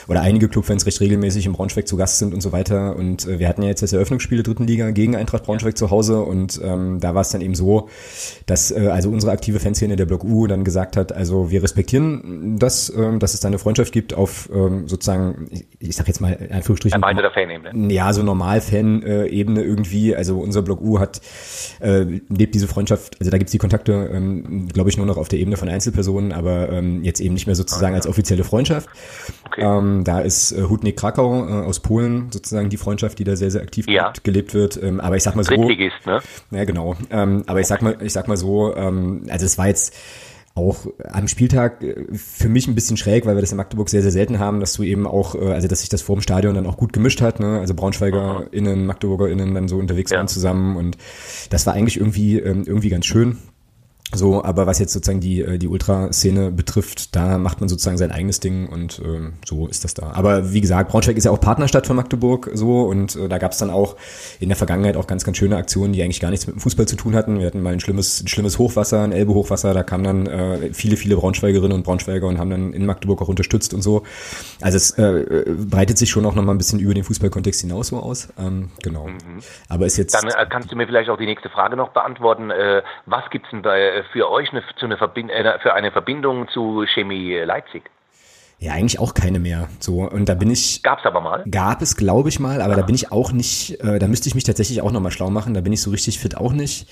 oder einige Clubfans recht regelmäßig in Braunschweig zu Gast sind und so weiter. Und äh, wir hatten ja jetzt das Eröffnungsspiel der dritten Liga gegen Eintracht Braunschweig zu Hause und ähm, da war es dann eben so, dass äh, also unsere aktive Fanszene der Block U dann gesagt hat, also wir respektieren das, ähm, dass es da eine Freundschaft gibt auf ähm, sozusagen, ich, ich sag jetzt mal in Anführungsstrichen. Erweiterte Fanebene. Ja, so Normal-Fan-Ebene irgendwie. Also unser Block U hat äh, lebt diese Freundschaft, also da gibt's die Kontakte, ähm, glaube ich, nur noch auf der Ebene von Einzelpersonen, aber ähm, jetzt eben nicht mehr sozusagen okay. als offizielle Freundschaft. Okay. Ähm, da ist äh, Hutnik Krakau äh, aus Polen sozusagen die Freundschaft, die da sehr, sehr aktiv ja. gelebt wird. Ähm, aber ich sag mal so. Ist, ne? Ja, genau. Ähm, aber ich sag mal, ich sag mal so, ähm, also es war jetzt auch am Spieltag äh, für mich ein bisschen schräg, weil wir das in Magdeburg sehr, sehr selten haben, dass du eben auch, äh, also dass sich das vor dem Stadion dann auch gut gemischt hat, ne? Also Braunschweiger innen, Magdeburger innen dann so unterwegs ja. waren zusammen und das war eigentlich irgendwie, ähm, irgendwie ganz schön. So, aber was jetzt sozusagen die, äh, die Ultraszene betrifft, da macht man sozusagen sein eigenes Ding und ähm, so ist das da. Aber wie gesagt, Braunschweig ist ja auch Partnerstadt von Magdeburg so und äh, da gab es dann auch in der Vergangenheit auch ganz, ganz schöne Aktionen, die eigentlich gar nichts mit dem Fußball zu tun hatten. Wir hatten mal ein schlimmes, ein schlimmes Hochwasser, ein Elbe-Hochwasser, da kamen dann äh, viele, viele Braunschweigerinnen und Braunschweiger und haben dann in Magdeburg auch unterstützt und so. Also es äh, breitet sich schon auch nochmal ein bisschen über den Fußballkontext hinaus so aus. Ähm, genau. Mhm. Aber ist jetzt. Dann äh, kannst du mir vielleicht auch die nächste Frage noch beantworten. Äh, was gibt's denn bei äh, für euch eine, zu eine Verbind äh, für eine Verbindung zu Chemie Leipzig? Ja, eigentlich auch keine mehr. So und da bin ich. Gab's aber mal. Gab es, glaube ich mal, aber ah. da bin ich auch nicht. Äh, da müsste ich mich tatsächlich auch nochmal schlau machen. Da bin ich so richtig fit auch nicht.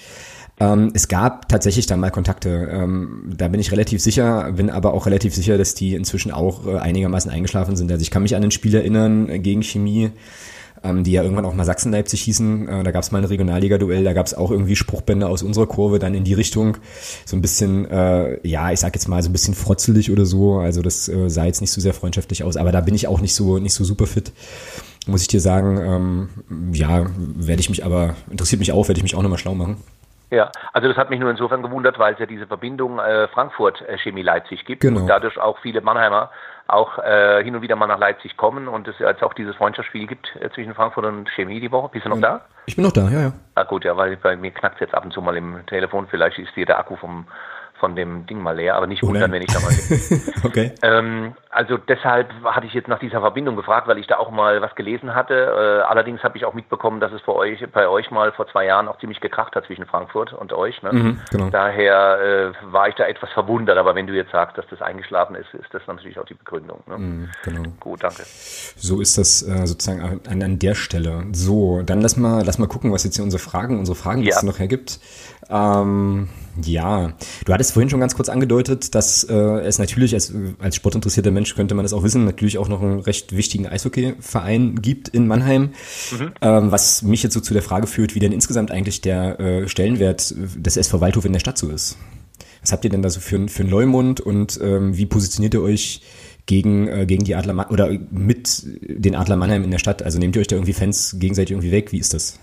Ähm, es gab tatsächlich dann mal Kontakte. Ähm, da bin ich relativ sicher, bin aber auch relativ sicher, dass die inzwischen auch äh, einigermaßen eingeschlafen sind. Also ich kann mich an ein Spiel erinnern äh, gegen Chemie ähm, die ja irgendwann auch mal Sachsen-Leipzig hießen. Äh, da gab es mal ein Regionalliga-Duell, da gab es auch irgendwie Spruchbänder aus unserer Kurve dann in die Richtung. So ein bisschen, äh, ja, ich sag jetzt mal so ein bisschen frotzelig oder so. Also das äh, sah jetzt nicht so sehr freundschaftlich aus, aber da bin ich auch nicht so, nicht so super fit. Muss ich dir sagen, ähm, ja, werde ich mich aber, interessiert mich auch, werde ich mich auch nochmal schlau machen. Ja, also das hat mich nur insofern gewundert, weil es ja diese Verbindung äh, Frankfurt äh, Chemie Leipzig gibt genau. und dadurch auch viele Mannheimer auch äh, hin und wieder mal nach Leipzig kommen und es jetzt auch dieses Freundschaftsspiel gibt äh, zwischen Frankfurt und Chemie die Woche. Bist du noch ja. da? Ich bin noch da, ja, ja. Ah gut, ja, weil bei mir knackt es jetzt ab und zu mal im Telefon. Vielleicht ist hier der Akku vom von dem Ding mal leer, aber nicht oh wundern, wenn ich da mal bin. okay. Ähm, also deshalb hatte ich jetzt nach dieser Verbindung gefragt, weil ich da auch mal was gelesen hatte. Äh, allerdings habe ich auch mitbekommen, dass es für euch, bei euch mal vor zwei Jahren auch ziemlich gekracht hat zwischen Frankfurt und euch. Ne? Mhm, genau. Daher äh, war ich da etwas verwundert, aber wenn du jetzt sagst, dass das eingeschlafen ist, ist das natürlich auch die Begründung. Ne? Mhm, genau. Gut, danke. So ist das äh, sozusagen an, an der Stelle. So, dann lass mal, lass mal gucken, was jetzt hier unsere Fragen, unsere Fragen ja. noch hergibt. Ähm, ja, du hattest vorhin schon ganz kurz angedeutet, dass äh, es natürlich als, als sportinteressierter Mensch könnte man das auch wissen, natürlich auch noch einen recht wichtigen Eishockey-Verein gibt in Mannheim, mhm. ähm, was mich jetzt so zu der Frage führt, wie denn insgesamt eigentlich der äh, Stellenwert des SV Waldhof in der Stadt so ist. Was habt ihr denn da so für, für einen Leumund und ähm, wie positioniert ihr euch gegen, äh, gegen die Adler Mannheim oder mit den Adler Mannheim in der Stadt? Also nehmt ihr euch da irgendwie Fans gegenseitig irgendwie weg? Wie ist das?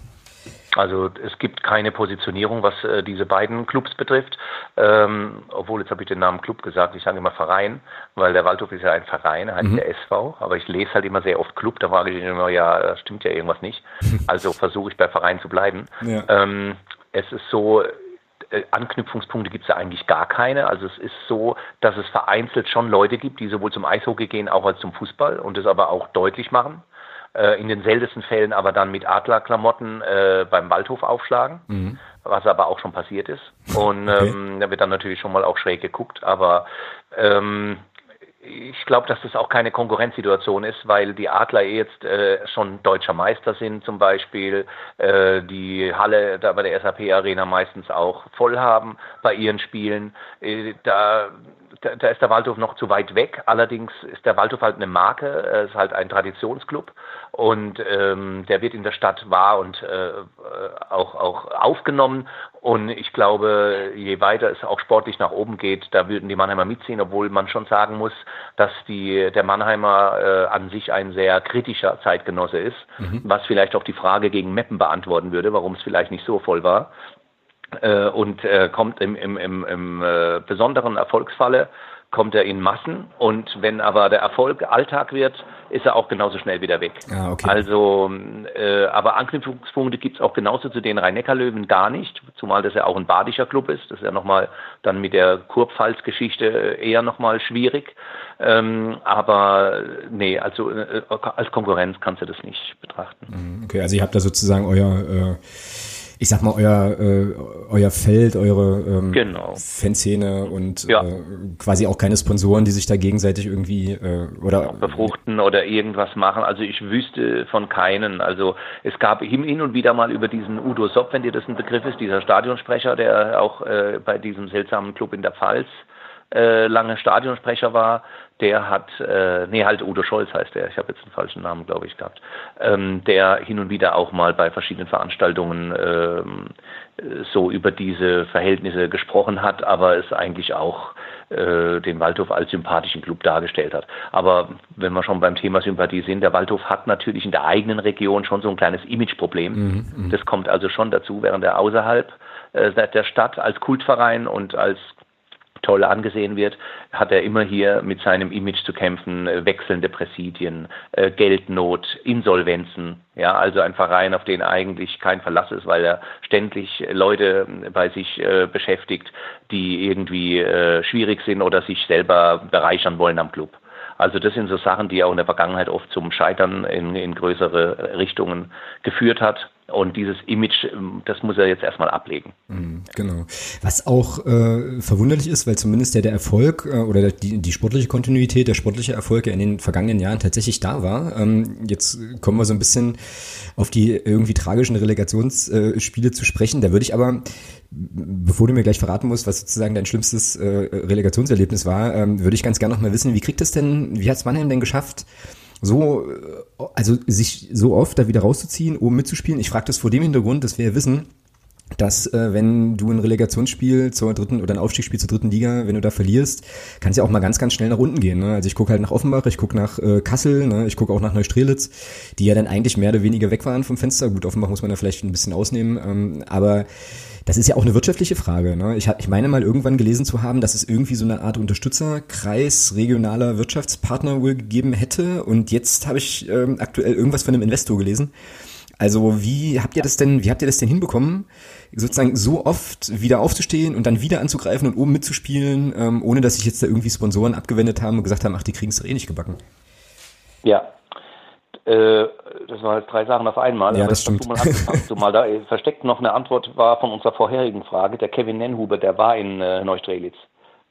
Also es gibt keine Positionierung, was äh, diese beiden Clubs betrifft. Ähm, obwohl, jetzt habe ich den Namen Club gesagt, ich sage immer Verein, weil der Waldhof ist ja ein Verein, heißt mhm. der SV, aber ich lese halt immer sehr oft Club, da frage ich immer, ja, stimmt ja irgendwas nicht. Also versuche ich bei Verein zu bleiben. Ja. Ähm, es ist so, äh, Anknüpfungspunkte gibt es ja eigentlich gar keine. Also es ist so, dass es vereinzelt schon Leute gibt, die sowohl zum Eishockey gehen, auch als zum Fußball und das aber auch deutlich machen in den seltensten Fällen aber dann mit Adlerklamotten äh, beim Waldhof aufschlagen, mhm. was aber auch schon passiert ist. Und okay. ähm, da wird dann natürlich schon mal auch schräg geguckt, aber ähm, ich glaube, dass das auch keine Konkurrenzsituation ist, weil die Adler eh jetzt äh, schon deutscher Meister sind zum Beispiel, äh, die Halle da bei der SAP Arena meistens auch voll haben bei ihren Spielen. Äh, da da, da ist der Waldhof noch zu weit weg. Allerdings ist der Waldhof halt eine Marke, er ist halt ein Traditionsclub und ähm, der wird in der Stadt wahr und äh, auch, auch aufgenommen. Und ich glaube, je weiter es auch sportlich nach oben geht, da würden die Mannheimer mitziehen, obwohl man schon sagen muss, dass die, der Mannheimer äh, an sich ein sehr kritischer Zeitgenosse ist, mhm. was vielleicht auch die Frage gegen Meppen beantworten würde, warum es vielleicht nicht so voll war äh, und äh, kommt im, im, im, im äh, besonderen Erfolgsfalle kommt er in Massen und wenn aber der Erfolg Alltag wird, ist er auch genauso schnell wieder weg. Ah, okay. Also, äh, aber Anknüpfungspunkte gibt es auch genauso zu den Rhein-Neckar-Löwen gar nicht, zumal das ja auch ein badischer Club ist. Das ist ja nochmal dann mit der Kurpfalz-Geschichte eher nochmal schwierig. Ähm, aber nee, also äh, als Konkurrenz kannst du das nicht betrachten. Mhm, okay, also ihr habt da sozusagen euer äh ich sag mal, euer, äh, euer Feld, eure ähm, genau. Fanszene und ja. äh, quasi auch keine Sponsoren, die sich da gegenseitig irgendwie äh, oder befruchten oder irgendwas machen. Also ich wüsste von keinen. Also es gab hin und wieder mal über diesen Udo Sopp, wenn dir das ein Begriff ist, dieser Stadionsprecher, der auch äh, bei diesem seltsamen Club in der Pfalz äh, lange Stadionsprecher war, der hat, äh, nee, halt Udo Scholz heißt der, ich habe jetzt einen falschen Namen, glaube ich, gehabt, ähm, der hin und wieder auch mal bei verschiedenen Veranstaltungen ähm, so über diese Verhältnisse gesprochen hat, aber es eigentlich auch äh, den Waldhof als sympathischen Club dargestellt hat. Aber wenn wir schon beim Thema Sympathie sind, der Waldhof hat natürlich in der eigenen Region schon so ein kleines Imageproblem. Mhm, mhm. das kommt also schon dazu, während er außerhalb äh, der Stadt als Kultverein und als toll angesehen wird, hat er immer hier mit seinem Image zu kämpfen, äh, wechselnde Präsidien, äh, Geldnot, Insolvenzen. Ja, also ein Verein, auf den eigentlich kein Verlass ist, weil er ständig Leute bei sich äh, beschäftigt, die irgendwie äh, schwierig sind oder sich selber bereichern wollen am Club. Also das sind so Sachen, die auch in der Vergangenheit oft zum Scheitern in, in größere Richtungen geführt hat. Und dieses Image, ähm, das muss er jetzt erstmal ablegen. Mhm, genau. Was auch äh, verwunderlich ist, weil zumindest ja der Erfolg äh, oder die, die sportliche Kontinuität, der sportliche Erfolg ja in den vergangenen Jahren tatsächlich da war. Ähm, jetzt kommen wir so ein bisschen auf die irgendwie tragischen Relegationsspiele äh, zu sprechen. Da würde ich aber, bevor du mir gleich verraten musst, was sozusagen dein schlimmstes äh, Relegationserlebnis war, ähm, würde ich ganz gerne noch mal wissen, wie kriegt es denn, wie hat es Mannheim denn geschafft, so, äh, also sich so oft da wieder rauszuziehen, oben mitzuspielen. Ich frage das vor dem Hintergrund, dass wir ja wissen, dass äh, wenn du ein Relegationsspiel zur dritten oder ein Aufstiegsspiel zur dritten Liga, wenn du da verlierst, kann es ja auch mal ganz, ganz schnell nach unten gehen. Ne? Also ich gucke halt nach Offenbach, ich gucke nach äh, Kassel, ne? ich gucke auch nach Neustrelitz, die ja dann eigentlich mehr oder weniger weg waren vom Fenster. Gut, Offenbach muss man da vielleicht ein bisschen ausnehmen, ähm, aber das ist ja auch eine wirtschaftliche Frage. Ne? Ich, ich meine mal irgendwann gelesen zu haben, dass es irgendwie so eine Art Unterstützerkreis regionaler Wirtschaftspartner wohl gegeben hätte. Und jetzt habe ich ähm, aktuell irgendwas von einem Investor gelesen. Also wie habt ihr das denn, wie habt ihr das denn hinbekommen, sozusagen so oft wieder aufzustehen und dann wieder anzugreifen und oben mitzuspielen, ähm, ohne dass sich jetzt da irgendwie Sponsoren abgewendet haben und gesagt haben, ach, die kriegen es doch eh nicht gebacken? Ja, äh, das waren jetzt drei Sachen auf einmal. Ja, das stimmt. Mal da versteckt noch eine Antwort war von unserer vorherigen Frage. Der Kevin Nenhuber, der war in äh, Neustrelitz.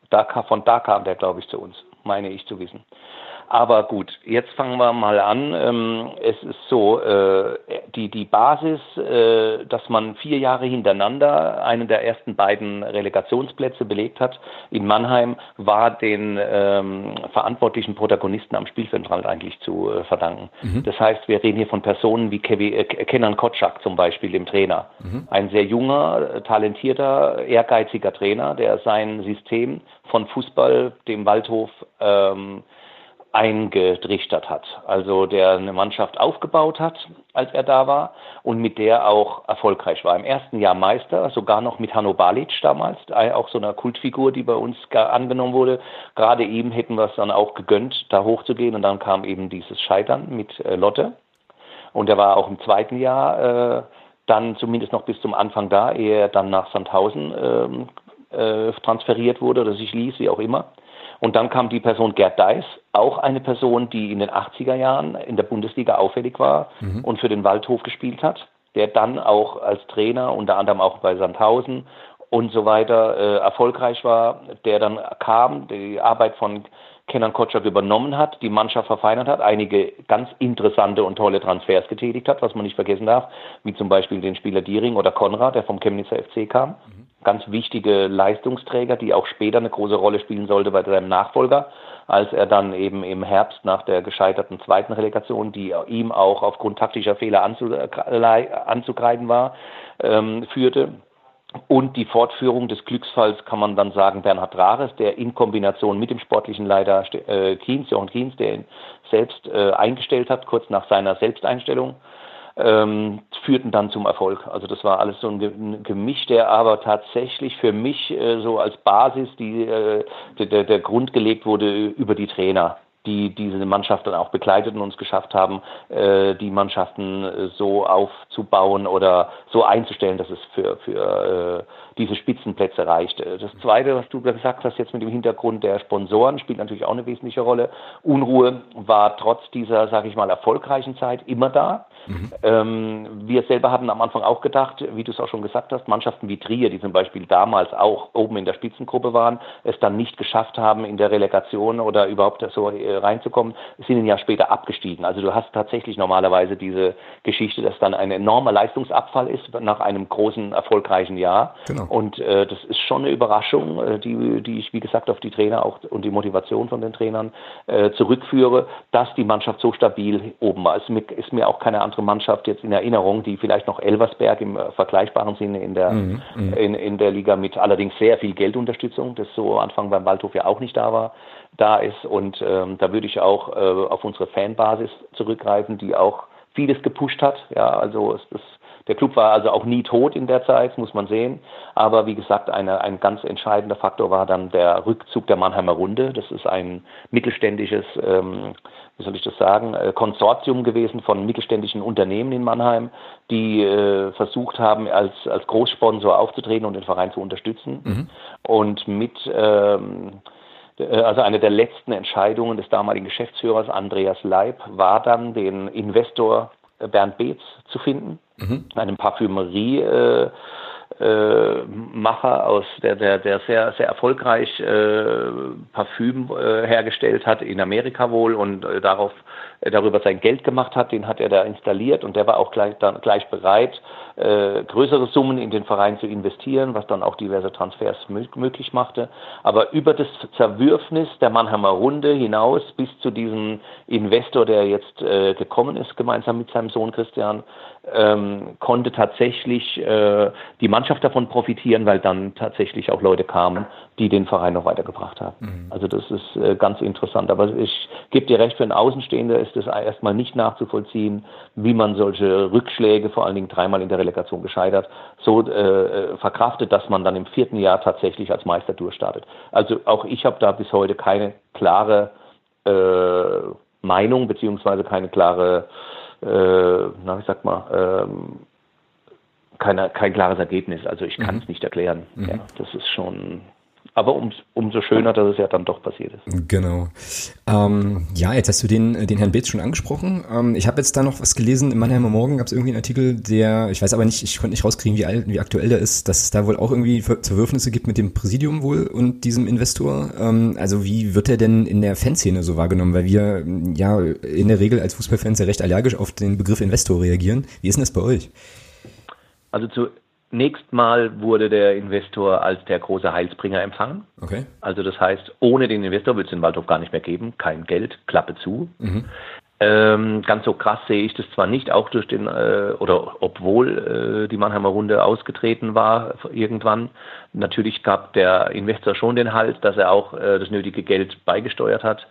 Da, von da kam der, glaube ich, zu uns, meine ich zu wissen. Aber gut, jetzt fangen wir mal an. Ähm, es ist so, äh, die, die Basis, äh, dass man vier Jahre hintereinander einen der ersten beiden Relegationsplätze belegt hat in Mannheim, war den ähm, verantwortlichen Protagonisten am Spielfeldrand eigentlich zu äh, verdanken. Mhm. Das heißt, wir reden hier von Personen wie Kevin, äh, Kenan Kotschak zum Beispiel, dem Trainer. Mhm. Ein sehr junger, talentierter, ehrgeiziger Trainer, der sein System von Fußball, dem Waldhof, ähm, eingedrichtert hat. Also der eine Mannschaft aufgebaut hat, als er da war und mit der auch erfolgreich war. Im ersten Jahr Meister, sogar noch mit Hanno Balic damals, auch so eine Kultfigur, die bei uns angenommen wurde. Gerade ihm hätten wir es dann auch gegönnt, da hochzugehen und dann kam eben dieses Scheitern mit äh, Lotte. Und er war auch im zweiten Jahr äh, dann zumindest noch bis zum Anfang da, ehe er dann nach Sandhausen ähm, äh, transferiert wurde oder sich ließ, wie auch immer. Und dann kam die Person Gerd Deis, auch eine Person, die in den 80er Jahren in der Bundesliga auffällig war mhm. und für den Waldhof gespielt hat, der dann auch als Trainer, unter anderem auch bei Sandhausen und so weiter, äh, erfolgreich war, der dann kam, die Arbeit von Kenan Kotschak übernommen hat, die Mannschaft verfeinert hat, einige ganz interessante und tolle Transfers getätigt hat, was man nicht vergessen darf, wie zum Beispiel den Spieler Diering oder Konrad, der vom Chemnitzer FC kam. Mhm. Ganz wichtige Leistungsträger, die auch später eine große Rolle spielen sollte bei seinem Nachfolger, als er dann eben im Herbst nach der gescheiterten zweiten Relegation, die ihm auch aufgrund taktischer Fehler anzugreifen war, ähm, führte. Und die Fortführung des Glücksfalls kann man dann sagen, Bernhard Rares, der in Kombination mit dem sportlichen Leiter äh, Kienz, Jochen Kienz, der ihn selbst äh, eingestellt hat, kurz nach seiner Selbsteinstellung, ähm, führten dann zum Erfolg. Also das war alles so ein Gemisch, der aber tatsächlich für mich äh, so als Basis die, äh, der, der Grund gelegt wurde über die Trainer die diese Mannschaft dann auch begleitet und es geschafft haben, äh, die Mannschaften äh, so aufzubauen oder so einzustellen, dass es für, für äh, diese Spitzenplätze reicht. Äh, das Zweite, was du gesagt hast, jetzt mit dem Hintergrund der Sponsoren, spielt natürlich auch eine wesentliche Rolle. Unruhe war trotz dieser, sage ich mal, erfolgreichen Zeit immer da. Mhm. Ähm, wir selber hatten am Anfang auch gedacht, wie du es auch schon gesagt hast, Mannschaften wie Trier, die zum Beispiel damals auch oben in der Spitzengruppe waren, es dann nicht geschafft haben, in der Relegation oder überhaupt so äh, reinzukommen, sind ein Jahr später abgestiegen. Also du hast tatsächlich normalerweise diese Geschichte, dass dann ein enormer Leistungsabfall ist nach einem großen, erfolgreichen Jahr. Genau. Und äh, das ist schon eine Überraschung, äh, die, die ich, wie gesagt, auf die Trainer auch und die Motivation von den Trainern äh, zurückführe, dass die Mannschaft so stabil oben war. Es ist mir auch keine andere Mannschaft jetzt in Erinnerung, die vielleicht noch Elversberg im äh, vergleichbaren Sinne in der, mhm, mhm, in, in der Liga mit allerdings sehr viel Geldunterstützung, das so Anfang beim Waldhof ja auch nicht da war, da ist. Und ähm, da würde ich auch äh, auf unsere Fanbasis zurückgreifen, die auch vieles gepusht hat. Ja, also es, es der Club war also auch nie tot in der Zeit, muss man sehen. Aber wie gesagt, eine, ein ganz entscheidender Faktor war dann der Rückzug der Mannheimer Runde. Das ist ein mittelständisches, ähm, wie soll ich das sagen, äh, Konsortium gewesen von mittelständischen Unternehmen in Mannheim, die äh, versucht haben, als, als Großsponsor aufzutreten und den Verein zu unterstützen. Mhm. Und mit ähm, äh, also eine der letzten Entscheidungen des damaligen Geschäftsführers Andreas Leib war dann, den Investor Bernd Beetz zu finden, mhm. einem Parfümerie. Äh, äh, Macher aus der der der sehr sehr erfolgreich äh, Parfüm äh, hergestellt hat in Amerika wohl und äh, darauf darüber sein Geld gemacht hat, den hat er da installiert und der war auch gleich, dann, gleich bereit, äh, größere Summen in den Verein zu investieren, was dann auch diverse Transfers möglich machte. Aber über das Zerwürfnis der Mannheimer Runde hinaus bis zu diesem Investor, der jetzt äh, gekommen ist, gemeinsam mit seinem Sohn Christian, ähm, konnte tatsächlich äh, die Mannschaft davon profitieren, weil dann tatsächlich auch Leute kamen, die den Verein noch weitergebracht haben. Mhm. Also das ist äh, ganz interessant. Aber ich gebe dir recht, für einen Außenstehender ist es erstmal nicht nachzuvollziehen, wie man solche Rückschläge, vor allen Dingen dreimal in der Relegation gescheitert, so äh, äh, verkraftet, dass man dann im vierten Jahr tatsächlich als Meister durchstartet. Also auch ich habe da bis heute keine klare äh, Meinung beziehungsweise keine klare, äh, na, ich sag mal, ähm, keine, kein klares Ergebnis. Also ich kann es mhm. nicht erklären. Mhm. Ja, das ist schon aber um, umso schöner, dass es ja dann doch passiert ist. Genau. Ähm, ja, jetzt hast du den, den Herrn Beetz schon angesprochen. Ähm, ich habe jetzt da noch was gelesen. Im Mannheimer Morgen gab es irgendwie einen Artikel, der, ich weiß aber nicht, ich konnte nicht rauskriegen, wie, alt, wie aktuell der ist, dass es da wohl auch irgendwie Zerwürfnisse gibt mit dem Präsidium wohl und diesem Investor. Ähm, also wie wird er denn in der Fanszene so wahrgenommen? Weil wir ja in der Regel als Fußballfans ja recht allergisch auf den Begriff Investor reagieren. Wie ist denn das bei euch? Also zu Nächst mal wurde der Investor als der große Heilsbringer empfangen. Okay. Also das heißt, ohne den Investor wird es den Waldhof gar nicht mehr geben. Kein Geld, Klappe zu. Mhm. Ähm, ganz so krass sehe ich das zwar nicht, auch durch den, äh, oder obwohl äh, die Mannheimer Runde ausgetreten war irgendwann. Natürlich gab der Investor schon den Halt, dass er auch äh, das nötige Geld beigesteuert hat.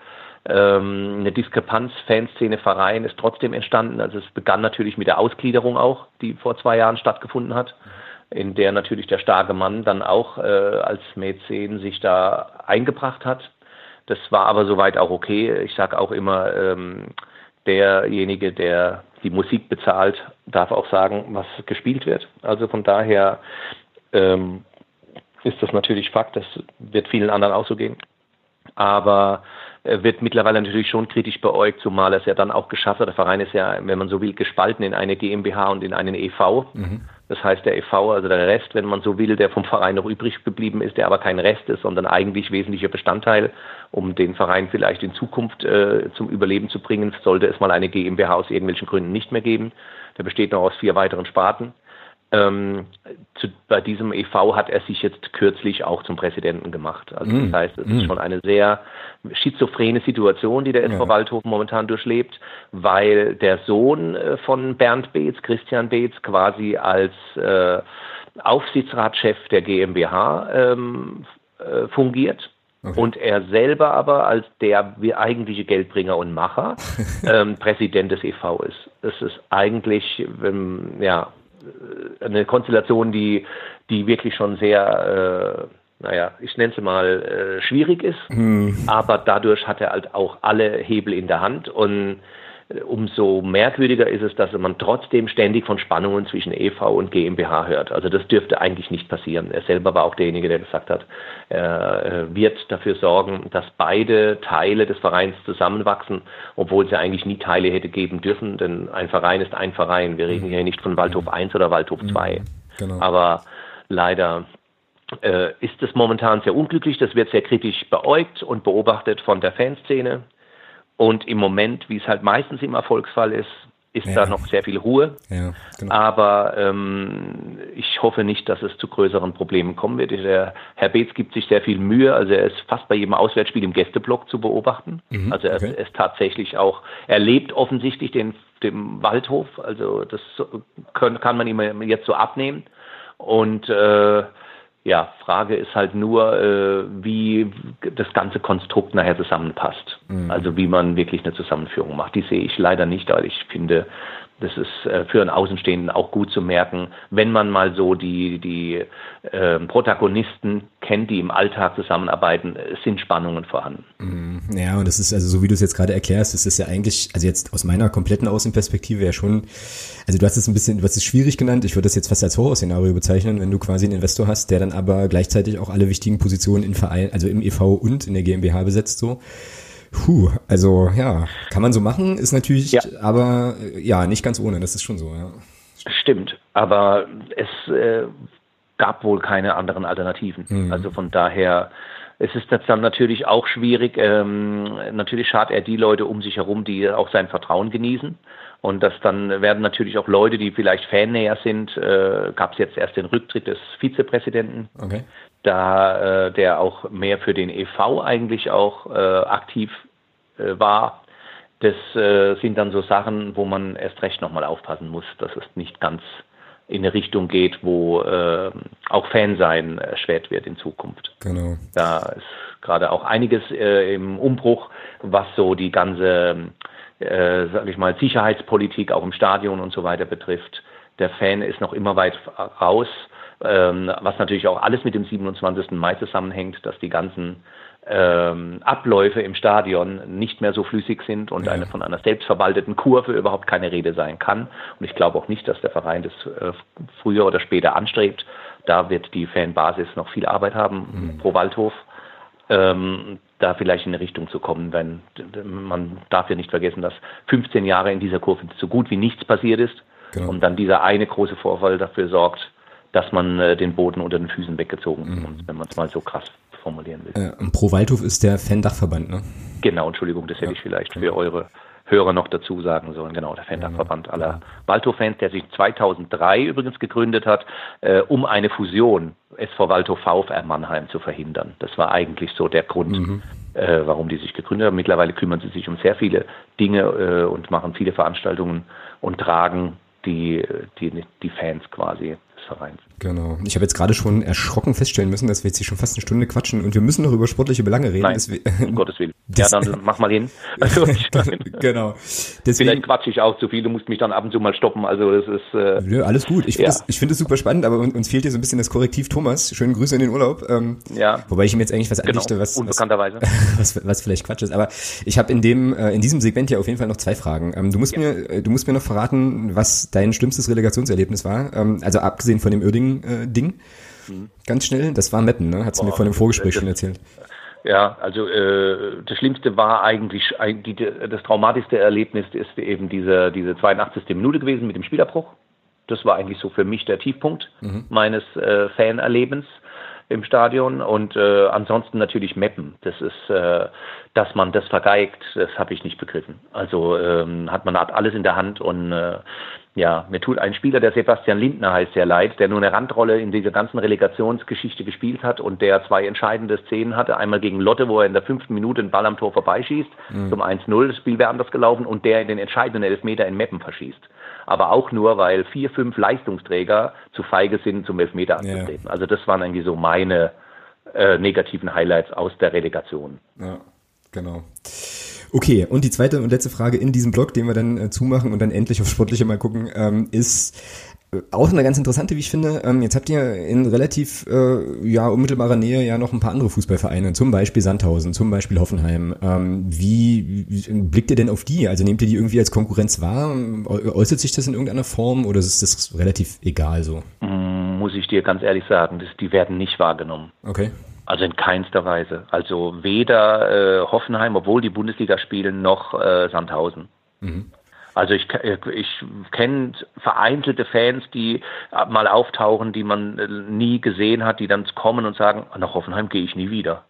Ähm, eine Diskrepanz Fanszene Verein ist trotzdem entstanden. Also es begann natürlich mit der Ausgliederung auch, die vor zwei Jahren stattgefunden hat. Mhm in der natürlich der starke Mann dann auch äh, als Mäzen sich da eingebracht hat. Das war aber soweit auch okay. Ich sage auch immer, ähm, derjenige, der die Musik bezahlt, darf auch sagen, was gespielt wird. Also von daher ähm, ist das natürlich Fakt, das wird vielen anderen auch so gehen. Aber er wird mittlerweile natürlich schon kritisch beäugt, zumal er es ja dann auch geschafft hat. Der Verein ist ja, wenn man so will, gespalten in eine GmbH und in einen EV. Mhm. Das heißt, der e.V., also der Rest, wenn man so will, der vom Verein noch übrig geblieben ist, der aber kein Rest ist, sondern eigentlich wesentlicher Bestandteil, um den Verein vielleicht in Zukunft äh, zum Überleben zu bringen, sollte es mal eine GmbH aus irgendwelchen Gründen nicht mehr geben. Der besteht noch aus vier weiteren Sparten. Ähm, zu, bei diesem EV hat er sich jetzt kürzlich auch zum Präsidenten gemacht. Also das mm, heißt, es mm. ist schon eine sehr schizophrene Situation, die der SV ja. Waldhofen momentan durchlebt, weil der Sohn äh, von Bernd Beetz, Christian Beetz, quasi als äh, Aufsichtsratschef der GmbH ähm, äh, fungiert. Okay. Und er selber aber als der eigentliche Geldbringer und Macher ähm, Präsident des EV ist. Das ist eigentlich, ähm, ja, eine Konstellation, die, die wirklich schon sehr, äh, naja, ich nenne es mal, äh, schwierig ist. Hm. Aber dadurch hat er halt auch alle Hebel in der Hand und umso merkwürdiger ist es, dass man trotzdem ständig von Spannungen zwischen EV und GmbH hört. Also das dürfte eigentlich nicht passieren. Er selber war auch derjenige, der gesagt hat, er wird dafür sorgen, dass beide Teile des Vereins zusammenwachsen, obwohl sie eigentlich nie Teile hätte geben dürfen, denn ein Verein ist ein Verein. Wir reden mhm. hier nicht von Waldhof 1 oder Waldhof 2. Mhm. Genau. Aber leider äh, ist es momentan sehr unglücklich. Das wird sehr kritisch beäugt und beobachtet von der Fanszene. Und im Moment, wie es halt meistens im Erfolgsfall ist, ist ja. da noch sehr viel Ruhe. Ja, genau. Aber ähm, ich hoffe nicht, dass es zu größeren Problemen kommen wird. Der Herr Beetz gibt sich sehr viel Mühe. Also er ist fast bei jedem Auswärtsspiel im Gästeblock zu beobachten. Mhm, also er okay. ist tatsächlich auch, er lebt offensichtlich den, dem Waldhof. Also das können, kann man ihm jetzt so abnehmen. Und äh, ja, Frage ist halt nur, äh, wie das ganze Konstrukt nachher zusammenpasst. Mhm. Also wie man wirklich eine Zusammenführung macht. Die sehe ich leider nicht, aber ich finde, das ist äh, für einen Außenstehenden auch gut zu merken, wenn man mal so die, die äh, Protagonisten kennt, die im Alltag zusammenarbeiten, sind Spannungen vorhanden. Mhm. Ja, und das ist also so, wie du es jetzt gerade erklärst, das ist ja eigentlich, also jetzt aus meiner kompletten Außenperspektive ja schon, also du hast es ein bisschen, du hast es schwierig genannt, ich würde das jetzt fast als Horrorszenario bezeichnen, wenn du quasi einen Investor hast, der dann aber gleichzeitig auch alle wichtigen Positionen in Verein, also im EV und in der GmbH besetzt so. Puh, also ja, kann man so machen, ist natürlich, ja. aber ja, nicht ganz ohne, das ist schon so, ja. Stimmt, aber es äh, gab wohl keine anderen Alternativen. Mhm. Also von daher, es ist dann natürlich auch schwierig. Ähm, natürlich schadet er die Leute um sich herum, die auch sein Vertrauen genießen. Und das dann werden natürlich auch Leute, die vielleicht fannäher sind, äh, gab es jetzt erst den Rücktritt des Vizepräsidenten. Okay da äh, der auch mehr für den EV eigentlich auch äh, aktiv äh, war. Das äh, sind dann so Sachen, wo man erst recht nochmal aufpassen muss, dass es nicht ganz in eine Richtung geht, wo äh, auch Fansein erschwert wird in Zukunft. Genau. Da ist gerade auch einiges äh, im Umbruch, was so die ganze, äh, sag ich mal, Sicherheitspolitik auch im Stadion und so weiter betrifft. Der Fan ist noch immer weit raus ähm, was natürlich auch alles mit dem 27. Mai zusammenhängt, dass die ganzen ähm, Abläufe im Stadion nicht mehr so flüssig sind und ja. eine von einer selbstverwalteten Kurve überhaupt keine Rede sein kann. Und ich glaube auch nicht, dass der Verein das äh, früher oder später anstrebt. Da wird die Fanbasis noch viel Arbeit haben mhm. pro Waldhof. Ähm, da vielleicht in eine Richtung zu kommen, wenn man darf ja nicht vergessen, dass 15 Jahre in dieser Kurve so gut wie nichts passiert ist genau. und dann dieser eine große Vorfall dafür sorgt, dass man äh, den Boden unter den Füßen weggezogen bekommt, mhm. wenn man es mal so krass formulieren will. Äh, Pro Waldhof ist der Fan-Dachverband, ne? Genau, Entschuldigung, das hätte ja, ich vielleicht für eure Hörer noch dazu sagen sollen. Genau, der Fan-Dachverband aller. Waldhof-Fans, der sich 2003 übrigens gegründet hat, äh, um eine Fusion SV Waldhof VfR Mannheim zu verhindern. Das war eigentlich so der Grund, mhm. äh, warum die sich gegründet haben. Mittlerweile kümmern sie sich um sehr viele Dinge äh, und machen viele Veranstaltungen und tragen die, die, die Fans quasi Vereins. Genau. Ich habe jetzt gerade schon erschrocken feststellen müssen, dass wir jetzt hier schon fast eine Stunde quatschen und wir müssen noch über sportliche Belange reden. Nein, um Gottes Willen. ja, dann mach mal hin. Also, genau. Deswegen, Vielleicht quatsche ich auch zu viel, du musst mich dann ab und zu mal stoppen. Also das ist. Äh, Nö, alles gut. Ich finde ja. es find super spannend, aber uns fehlt hier so ein bisschen das Korrektiv Thomas. Schönen Grüße in den Urlaub. Ähm, ja. Wobei ich ihm jetzt eigentlich was genau, einrichte, was, unbekannterweise. Was, was, was vielleicht Quatsch ist. Aber ich habe in dem äh, in diesem Segment ja auf jeden Fall noch zwei Fragen. Ähm, du musst ja. mir äh, du musst mir noch verraten, was dein schlimmstes Relegationserlebnis war. Ähm, also abgesehen von dem Irding-Ding. Äh, mhm. Ganz schnell, das war Meppen, ne? Hat sie mir vor dem Vorgespräch schon erzählt. Ja, also äh, das Schlimmste war eigentlich, die, das traumatischste Erlebnis ist eben diese, diese 82. Minute gewesen mit dem Spielerbruch. Das war eigentlich so für mich der Tiefpunkt mhm. meines äh, Fanerlebens im Stadion und äh, ansonsten natürlich Meppen. Das ist, äh, dass man das vergeigt, das habe ich nicht begriffen. Also ähm, hat man hat alles in der Hand und äh, ja, mir tut ein Spieler, der Sebastian Lindner heißt, sehr leid, der nur eine Randrolle in dieser ganzen Relegationsgeschichte gespielt hat und der zwei entscheidende Szenen hatte. Einmal gegen Lotte, wo er in der fünften Minute den Ball am Tor vorbeischießt, mhm. zum 1-0, das Spiel wäre anders gelaufen und der in den entscheidenden Elfmeter in Meppen verschießt. Aber auch nur, weil vier, fünf Leistungsträger zu feige sind, zum Elfmeter anzutreten. Ja. Also das waren eigentlich so meine äh, negativen Highlights aus der Relegation. Ja, genau. Okay, und die zweite und letzte Frage in diesem Blog, den wir dann äh, zumachen und dann endlich auf Sportliche mal gucken, ähm, ist äh, auch eine ganz interessante, wie ich finde. Ähm, jetzt habt ihr in relativ äh, ja unmittelbarer Nähe ja noch ein paar andere Fußballvereine, zum Beispiel Sandhausen, zum Beispiel Hoffenheim. Ähm, wie, wie blickt ihr denn auf die? Also nehmt ihr die irgendwie als Konkurrenz wahr? Äußert sich das in irgendeiner Form oder ist das relativ egal so? Muss ich dir ganz ehrlich sagen, das, die werden nicht wahrgenommen. Okay. Also in keinster Weise. Also weder äh, Hoffenheim, obwohl die Bundesliga spielen, noch äh, Sandhausen. Mhm. Also ich, äh, ich kenne vereinzelte Fans, die mal auftauchen, die man äh, nie gesehen hat, die dann kommen und sagen, nach Hoffenheim gehe ich nie wieder.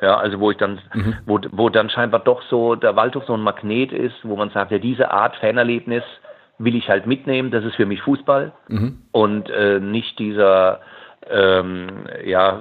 Ja, also wo ich dann, mhm. wo, wo dann scheinbar doch so der Waldhof so ein Magnet ist, wo man sagt, ja, diese Art Fanerlebnis will ich halt mitnehmen, das ist für mich Fußball mhm. und äh, nicht dieser ähm, ja,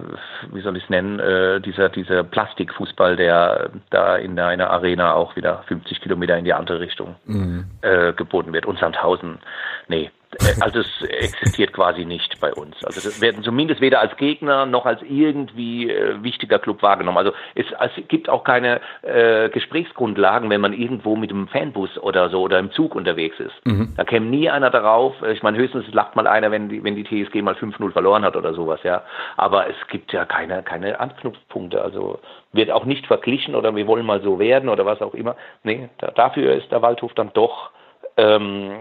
wie soll ich es nennen, äh, dieser, dieser Plastikfußball, der da in einer Arena auch wieder 50 Kilometer in die andere Richtung mhm. äh, geboten wird. Und Sandhausen, nee, also es existiert quasi nicht bei uns. Also das werden zumindest weder als Gegner noch als irgendwie äh, wichtiger Club wahrgenommen. Also es, es gibt auch keine äh, Gesprächsgrundlagen, wenn man irgendwo mit einem Fanbus oder so oder im Zug unterwegs ist. Mhm. Da käme nie einer darauf. Ich meine, höchstens lacht mal einer, wenn die, wenn die TSG mal 5-0 verloren hat oder sowas, ja. Aber es gibt ja keine, keine Anknüpfpunkte. Also wird auch nicht verglichen oder wir wollen mal so werden oder was auch immer. Nee, da, dafür ist der Waldhof dann doch ähm,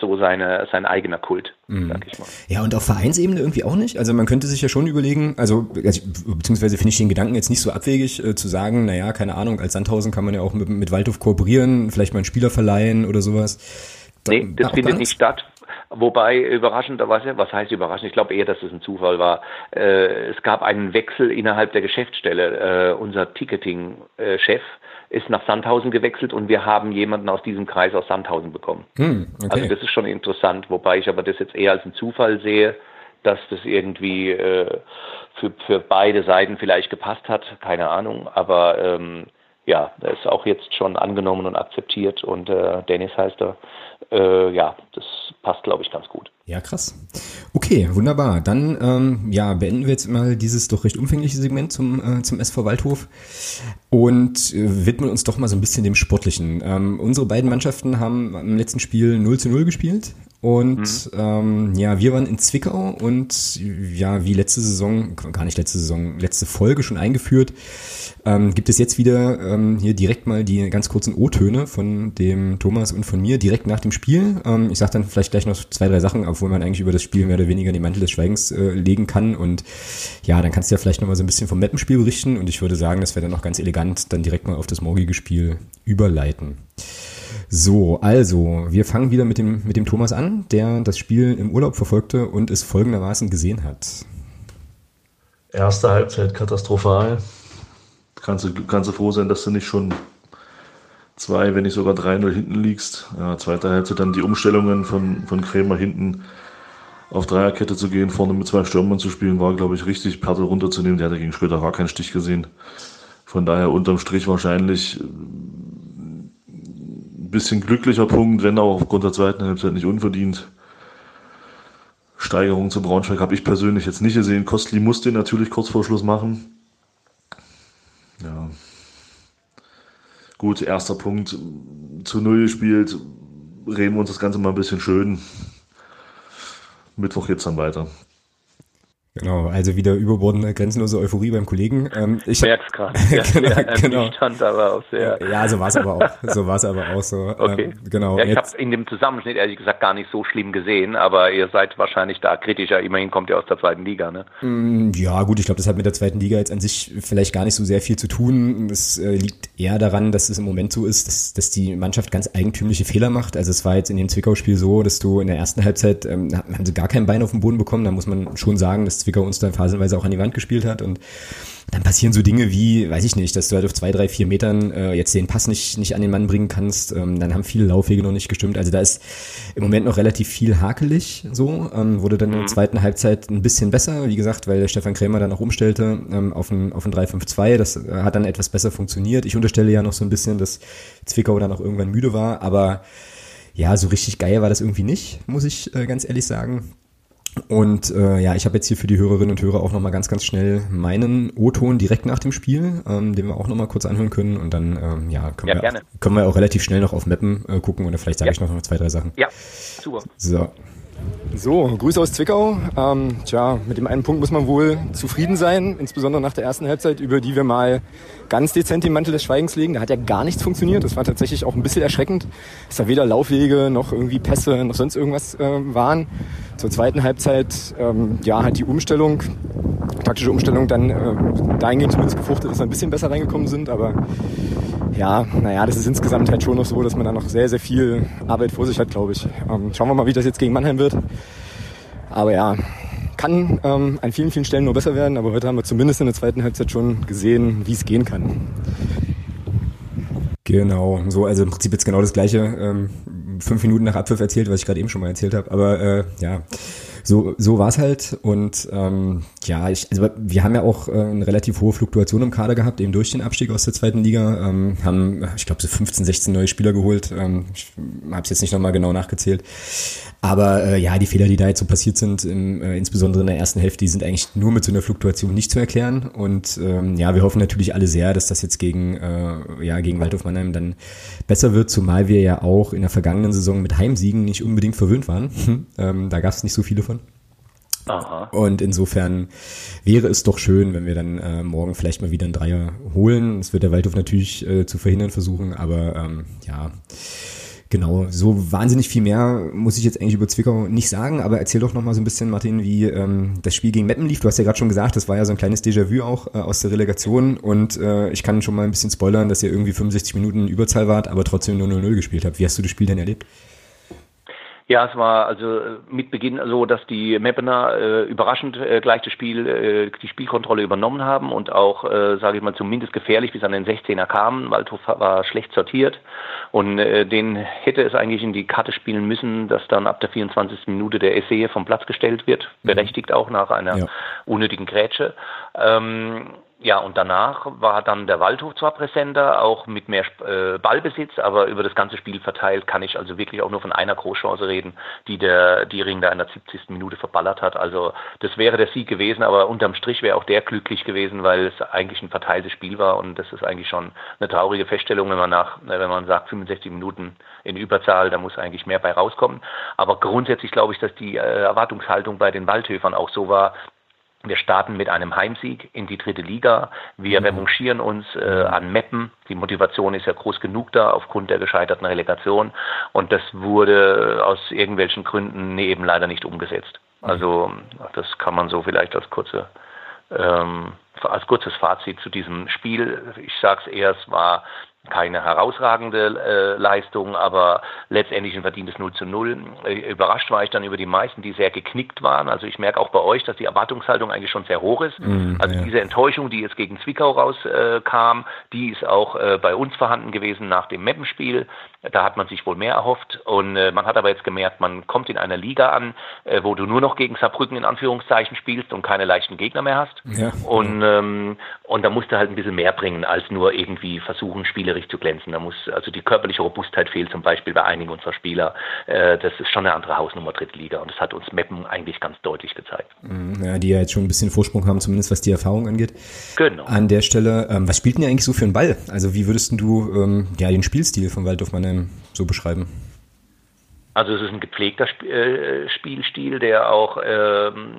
so seine, sein eigener Kult, mhm. sag ich mal. Ja, und auf Vereinsebene irgendwie auch nicht? Also man könnte sich ja schon überlegen, also, also beziehungsweise finde ich den Gedanken jetzt nicht so abwegig äh, zu sagen, naja, keine Ahnung, als Sandhausen kann man ja auch mit, mit Waldhof kooperieren, vielleicht mal einen Spieler verleihen oder sowas. Nee, das findet nicht statt. Wobei überraschenderweise, was heißt überraschend? Ich glaube eher, dass es ein Zufall war. Äh, es gab einen Wechsel innerhalb der Geschäftsstelle. Äh, unser Ticketing-Chef ist nach Sandhausen gewechselt und wir haben jemanden aus diesem Kreis aus Sandhausen bekommen. Hm, okay. Also das ist schon interessant, wobei ich aber das jetzt eher als einen Zufall sehe, dass das irgendwie äh, für, für beide Seiten vielleicht gepasst hat, keine Ahnung, aber ähm, ja, er ist auch jetzt schon angenommen und akzeptiert und äh, Dennis heißt er. Äh, ja, das passt, glaube ich, ganz gut. Ja, krass. Okay, wunderbar. Dann ähm, ja, beenden wir jetzt mal dieses doch recht umfängliche Segment zum, äh, zum SV Waldhof und äh, widmen uns doch mal so ein bisschen dem Sportlichen. Ähm, unsere beiden Mannschaften haben im letzten Spiel 0 zu 0 gespielt. Und mhm. ähm, ja, wir waren in Zwickau und ja, wie letzte Saison, gar nicht letzte Saison, letzte Folge schon eingeführt, ähm, gibt es jetzt wieder ähm, hier direkt mal die ganz kurzen O-Töne von dem Thomas und von mir direkt nach dem Spiel. Ähm, ich sage dann vielleicht gleich noch zwei, drei Sachen, obwohl man eigentlich über das Spiel mehr oder weniger den Mantel des Schweigens äh, legen kann. Und ja, dann kannst du ja vielleicht noch mal so ein bisschen vom Mappenspiel berichten und ich würde sagen, das wäre dann noch ganz elegant dann direkt mal auf das morgige Spiel überleiten. So, also, wir fangen wieder mit dem, mit dem Thomas an, der das Spiel im Urlaub verfolgte und es folgendermaßen gesehen hat. Erste Halbzeit katastrophal. Kannst du, kannst du froh sein, dass du nicht schon zwei, wenn nicht sogar 3-0 hinten liegst. Ja, zweite Halbzeit dann die Umstellungen von, von Krämer hinten auf Dreierkette zu gehen, vorne mit zwei Stürmern zu spielen, war, glaube ich, richtig, Pertel runterzunehmen. Der hatte gegen Schröder gar keinen Stich gesehen. Von daher unterm Strich wahrscheinlich bisschen glücklicher Punkt, wenn auch aufgrund der zweiten Halbzeit nicht unverdient. Steigerung zum Braunschweig habe ich persönlich jetzt nicht gesehen. Kostli musste natürlich kurz vor Schluss machen. Ja. Gut, erster Punkt zu Null gespielt. Reden wir uns das Ganze mal ein bisschen schön. Mittwoch geht's dann weiter. Genau, also wieder überbordende, grenzenlose Euphorie beim Kollegen. Ähm, ich merk's gerade. Ja, genau, genau. Stand, aber auch sehr. Ja, so war es aber auch. So war es aber auch so. Okay. Ähm, genau. Ja, ich habe in dem Zusammenschnitt ehrlich gesagt gar nicht so schlimm gesehen, aber ihr seid wahrscheinlich da kritischer. Immerhin kommt ihr aus der zweiten Liga, ne? Mm, ja, gut, ich glaube, das hat mit der zweiten Liga jetzt an sich vielleicht gar nicht so sehr viel zu tun. Es äh, liegt eher daran, dass es im Moment so ist, dass, dass die Mannschaft ganz eigentümliche Fehler macht. Also es war jetzt in dem Zwickau-Spiel so, dass du in der ersten Halbzeit ähm, haben sie gar kein Bein auf den Boden bekommen. Da muss man schon sagen, dass Zwickau uns da phasenweise auch an die Wand gespielt hat und dann passieren so Dinge wie, weiß ich nicht, dass du halt auf zwei, drei, vier Metern äh, jetzt den Pass nicht, nicht an den Mann bringen kannst. Ähm, dann haben viele Laufwege noch nicht gestimmt. Also da ist im Moment noch relativ viel hakelig so. Ähm, wurde dann in der mhm. zweiten Halbzeit ein bisschen besser, wie gesagt, weil der Stefan Krämer dann auch umstellte ähm, auf ein, auf ein 3-5-2. Das äh, hat dann etwas besser funktioniert. Ich unterstelle ja noch so ein bisschen, dass Zwickau dann auch irgendwann müde war, aber ja, so richtig geil war das irgendwie nicht, muss ich äh, ganz ehrlich sagen. Und äh, ja, ich habe jetzt hier für die Hörerinnen und Hörer auch nochmal ganz, ganz schnell meinen O-Ton direkt nach dem Spiel, ähm, den wir auch nochmal kurz anhören können. Und dann ähm, ja, können, ja, wir, können wir auch relativ schnell noch auf Mappen äh, gucken oder vielleicht sage ja. ich noch zwei, drei Sachen. Ja, super. So. So, Grüße aus Zwickau. Ähm, tja, mit dem einen Punkt muss man wohl zufrieden sein, insbesondere nach der ersten Halbzeit, über die wir mal ganz dezent den Mantel des Schweigens legen. Da hat ja gar nichts funktioniert. Das war tatsächlich auch ein bisschen erschreckend, dass da weder Laufwege noch irgendwie Pässe noch sonst irgendwas äh, waren. Zur zweiten Halbzeit, ähm, ja, hat die Umstellung, taktische Umstellung dann äh, dahingehend zumindest gefruchtet, dass wir ein bisschen besser reingekommen sind, aber ja, naja, das ist insgesamt halt schon noch so, dass man da noch sehr, sehr viel Arbeit vor sich hat, glaube ich. Ähm, schauen wir mal, wie das jetzt gegen Mannheim wird. Aber ja, kann ähm, an vielen, vielen Stellen nur besser werden, aber heute haben wir zumindest in der zweiten Halbzeit schon gesehen, wie es gehen kann. Genau, so, also im Prinzip jetzt genau das gleiche, ähm, fünf Minuten nach Abpfiff erzählt, was ich gerade eben schon mal erzählt habe, aber äh, ja, so, so war es halt. Und ähm, ja, ich, also wir haben ja auch äh, eine relativ hohe Fluktuation im Kader gehabt, eben durch den Abstieg aus der zweiten Liga. Ähm, haben, ich glaube, so 15, 16 neue Spieler geholt. Ähm, ich habe es jetzt nicht nochmal genau nachgezählt. Aber äh, ja, die Fehler, die da jetzt so passiert sind, im, äh, insbesondere in der ersten Hälfte, die sind eigentlich nur mit so einer Fluktuation nicht zu erklären. Und ähm, ja, wir hoffen natürlich alle sehr, dass das jetzt gegen, äh, ja, gegen Waldhof Mannheim dann besser wird, zumal wir ja auch in der vergangenen Saison mit Heimsiegen nicht unbedingt verwöhnt waren. ähm, da gab es nicht so viele von. Aha. Und insofern wäre es doch schön, wenn wir dann äh, morgen vielleicht mal wieder einen Dreier holen. Das wird der Waldhof natürlich äh, zu verhindern versuchen, aber ähm, ja, Genau, so wahnsinnig viel mehr muss ich jetzt eigentlich über Zwickau nicht sagen, aber erzähl doch nochmal so ein bisschen, Martin, wie ähm, das Spiel gegen Meppen lief. Du hast ja gerade schon gesagt, das war ja so ein kleines Déjà-vu auch äh, aus der Relegation und äh, ich kann schon mal ein bisschen spoilern, dass ihr irgendwie 65 Minuten Überzahl wart, aber trotzdem nur 0-0 gespielt habt. Wie hast du das Spiel denn erlebt? Ja, es war also äh, mit Beginn so, dass die Mappener äh, überraschend äh, gleich das Spiel, äh, die Spielkontrolle übernommen haben und auch, äh, sage ich mal, zumindest gefährlich bis an den 16er kamen. Waldhof war schlecht sortiert und äh, den hätte es eigentlich in die Karte spielen müssen, dass dann ab der 24. Minute der Essay vom Platz gestellt wird, mhm. berechtigt auch nach einer ja. unnötigen Grätsche. Ähm, ja, und danach war dann der Waldhof zwar präsenter, auch mit mehr äh, Ballbesitz, aber über das ganze Spiel verteilt kann ich also wirklich auch nur von einer Großchance reden, die der die Ring da in der 70. Minute verballert hat. Also das wäre der Sieg gewesen, aber unterm Strich wäre auch der glücklich gewesen, weil es eigentlich ein verteiltes Spiel war und das ist eigentlich schon eine traurige Feststellung, wenn man nach, wenn man sagt 65 Minuten in Überzahl, da muss eigentlich mehr bei rauskommen. Aber grundsätzlich glaube ich, dass die äh, Erwartungshaltung bei den Waldhöfern auch so war, wir starten mit einem Heimsieg in die dritte Liga. Wir mhm. revanchieren uns äh, an Meppen. Die Motivation ist ja groß genug da aufgrund der gescheiterten Relegation. Und das wurde aus irgendwelchen Gründen eben leider nicht umgesetzt. Mhm. Also das kann man so vielleicht als kurze ähm, als kurzes Fazit zu diesem Spiel. Ich sage es eher, es war keine herausragende äh, Leistung, aber letztendlich ein verdientes 0 zu 0. Äh, überrascht war ich dann über die meisten, die sehr geknickt waren. Also ich merke auch bei euch, dass die Erwartungshaltung eigentlich schon sehr hoch ist. Mm, also ja. diese Enttäuschung, die jetzt gegen Zwickau rauskam, äh, die ist auch äh, bei uns vorhanden gewesen nach dem Meppenspiel. Da hat man sich wohl mehr erhofft und äh, man hat aber jetzt gemerkt, man kommt in einer Liga an, äh, wo du nur noch gegen Saarbrücken in Anführungszeichen spielst und keine leichten Gegner mehr hast. Ja. Und, ähm, und da musst du halt ein bisschen mehr bringen, als nur irgendwie versuchen, spielerisch zu glänzen. Da muss, also die körperliche Robustheit fehlt zum Beispiel bei einigen unserer Spieler. Äh, das ist schon eine andere Hausnummer Dritte Liga und das hat uns Meppen eigentlich ganz deutlich gezeigt. Mhm, ja, die ja jetzt schon ein bisschen Vorsprung haben, zumindest was die Erfahrung angeht. Genau. An der Stelle, ähm, was spielt denn eigentlich so für einen Ball? Also wie würdest du ähm, ja, den Spielstil von Waldorf Mannheim so beschreiben? Also es ist ein gepflegter äh, Spielstil, der auch ähm,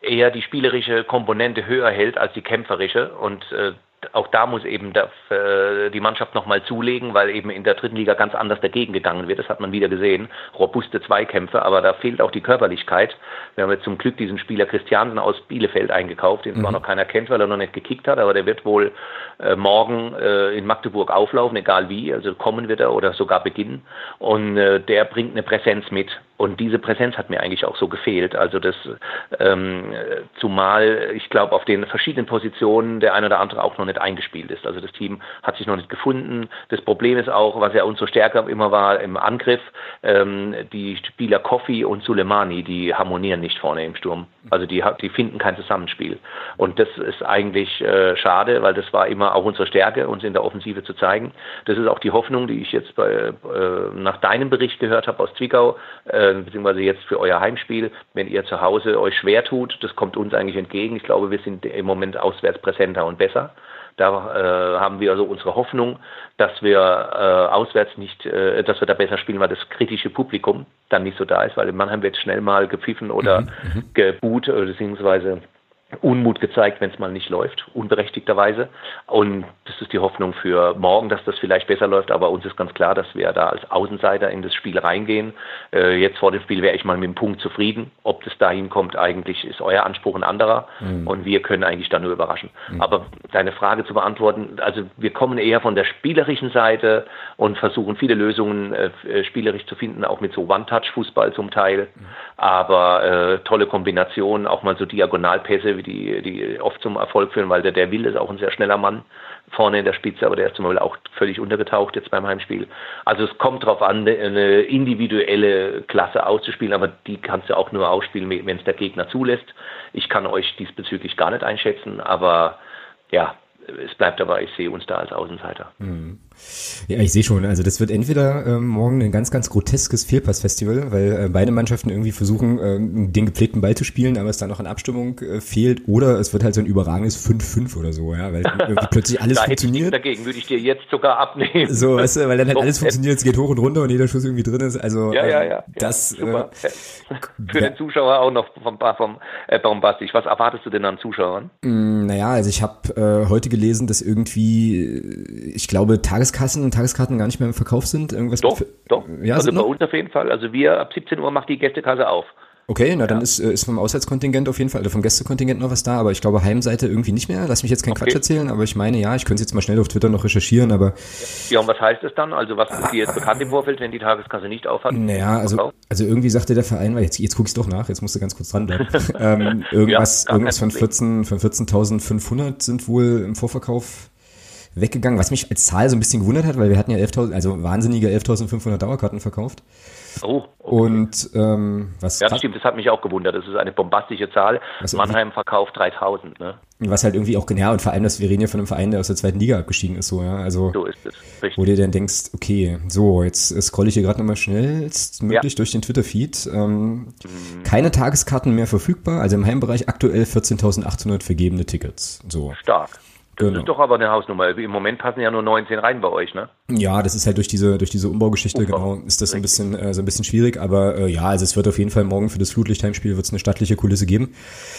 eher die spielerische Komponente höher hält als die kämpferische und äh, auch da muss eben der, äh, die Mannschaft nochmal zulegen, weil eben in der dritten Liga ganz anders dagegen gegangen wird. Das hat man wieder gesehen. Robuste Zweikämpfe, aber da fehlt auch die Körperlichkeit. Wir haben jetzt zum Glück diesen Spieler Christiansen aus Bielefeld eingekauft, den mhm. zwar noch keiner kennt, weil er noch nicht gekickt hat, aber der wird wohl äh, morgen äh, in Magdeburg auflaufen, egal wie. Also kommen wird er oder sogar beginnen. Und äh, der bringt eine Präsenz mit. Und diese Präsenz hat mir eigentlich auch so gefehlt. Also das, ähm, zumal ich glaube, auf den verschiedenen Positionen der ein oder andere auch noch nicht eingespielt ist. Also das Team hat sich noch nicht gefunden. Das Problem ist auch, was ja unsere Stärke immer war im Angriff, ähm, die Spieler Koffi und Suleimani, die harmonieren nicht vorne im Sturm. Also die, die finden kein Zusammenspiel. Und das ist eigentlich äh, schade, weil das war immer auch unsere Stärke, uns in der Offensive zu zeigen. Das ist auch die Hoffnung, die ich jetzt bei, äh, nach deinem Bericht gehört habe aus Zwickau. Äh, beziehungsweise jetzt für euer Heimspiel, wenn ihr zu Hause euch schwer tut, das kommt uns eigentlich entgegen. Ich glaube, wir sind im Moment auswärts präsenter und besser. Da äh, haben wir also unsere Hoffnung, dass wir äh, auswärts nicht, äh, dass wir da besser spielen, weil das kritische Publikum dann nicht so da ist, weil in Mannheim wird schnell mal gepfiffen oder mhm, mhm. gebuht, äh, beziehungsweise Unmut gezeigt, wenn es mal nicht läuft, unberechtigterweise. Und das ist die Hoffnung für morgen, dass das vielleicht besser läuft. Aber uns ist ganz klar, dass wir da als Außenseiter in das Spiel reingehen. Äh, jetzt vor dem Spiel wäre ich mal mit dem Punkt zufrieden. Ob das dahin kommt, eigentlich ist euer Anspruch ein anderer. Mhm. Und wir können eigentlich da nur überraschen. Mhm. Aber deine Frage zu beantworten, also wir kommen eher von der spielerischen Seite und versuchen viele Lösungen äh, spielerisch zu finden, auch mit so One-Touch-Fußball zum Teil. Mhm. Aber äh, tolle Kombinationen, auch mal so Diagonalpässe, die, die oft zum Erfolg führen, weil der, der Will ist auch ein sehr schneller Mann vorne in der Spitze, aber der ist zum Beispiel auch völlig untergetaucht jetzt beim Heimspiel. Also es kommt darauf an, eine individuelle Klasse auszuspielen, aber die kannst du auch nur ausspielen, wenn es der Gegner zulässt. Ich kann euch diesbezüglich gar nicht einschätzen, aber ja, es bleibt aber, ich sehe uns da als Außenseiter. Mhm. Ja, ich sehe schon. Also das wird entweder äh, morgen ein ganz, ganz groteskes Fehlpassfestival, weil äh, beide Mannschaften irgendwie versuchen, äh, den gepflegten Ball zu spielen, aber es dann noch an Abstimmung äh, fehlt, oder es wird halt so ein überragendes 5-5 oder so, ja, weil irgendwie plötzlich alles da funktioniert. Dagegen würde ich dir jetzt sogar abnehmen. So, weißt du, weil dann halt alles funktioniert, es geht hoch und runter und jeder Schuss irgendwie drin ist. Also ja, ja, ja, das super. Äh, für den Zuschauer auch noch vom, vom äh, bombastisch. Was erwartest du denn an Zuschauern? Mm, naja, also ich habe äh, heute gelesen, dass irgendwie, äh, ich glaube, Tageskassen und Tageskarten gar nicht mehr im Verkauf sind. Irgendwas doch, doch. Ja, also bei noch? uns auf jeden Fall. Also wir ab 17 Uhr macht die Gästekasse auf. Okay, na dann ist, äh, ist vom Auswärtskontingent auf jeden Fall, oder vom Gästekontingent noch was da, aber ich glaube Heimseite irgendwie nicht mehr. Lass mich jetzt keinen okay. Quatsch erzählen, aber ich meine ja, ich könnte es jetzt mal schnell auf Twitter noch recherchieren, aber. Ja, und was heißt das dann? Also was ist dir jetzt bekannt im Vorfeld, wenn die Tageskasse nicht aufhat? Naja, also, also irgendwie sagte der Verein, weil jetzt, jetzt guck ich doch nach, jetzt musst du ganz kurz dran bleiben. ähm, irgendwas, ja, irgendwas von 14, von 14.500 sind wohl im Vorverkauf weggegangen, was mich als Zahl so ein bisschen gewundert hat, weil wir hatten ja 11.000, also wahnsinnige 11.500 Dauerkarten verkauft. Oh, okay. Und ähm, was Ja, stimmt, das hat mich auch gewundert. Das ist eine bombastische Zahl. Mannheim verkauft 3000, ne? Was halt irgendwie auch, ja, und vor allem, dass wir reden ja von einem Verein, der aus der zweiten Liga abgestiegen ist, so, ja. Also, so ist es, richtig. Wo du dann denkst, okay, so, jetzt scrolle ich hier gerade nochmal schnellstmöglich ja. durch den Twitter-Feed. Ähm, mhm. Keine Tageskarten mehr verfügbar, also im Heimbereich aktuell 14.800 vergebene Tickets. So. Stark. Das genau. ist doch aber eine Hausnummer. Im Moment passen ja nur 19 rein bei euch, ne? Ja, das ist halt durch diese durch diese Umbaugeschichte Umbau. genau ist das ein bisschen äh, so ein bisschen schwierig, aber äh, ja, also es wird auf jeden Fall morgen für das Flutlichtheimspiel wird es eine stattliche Kulisse geben.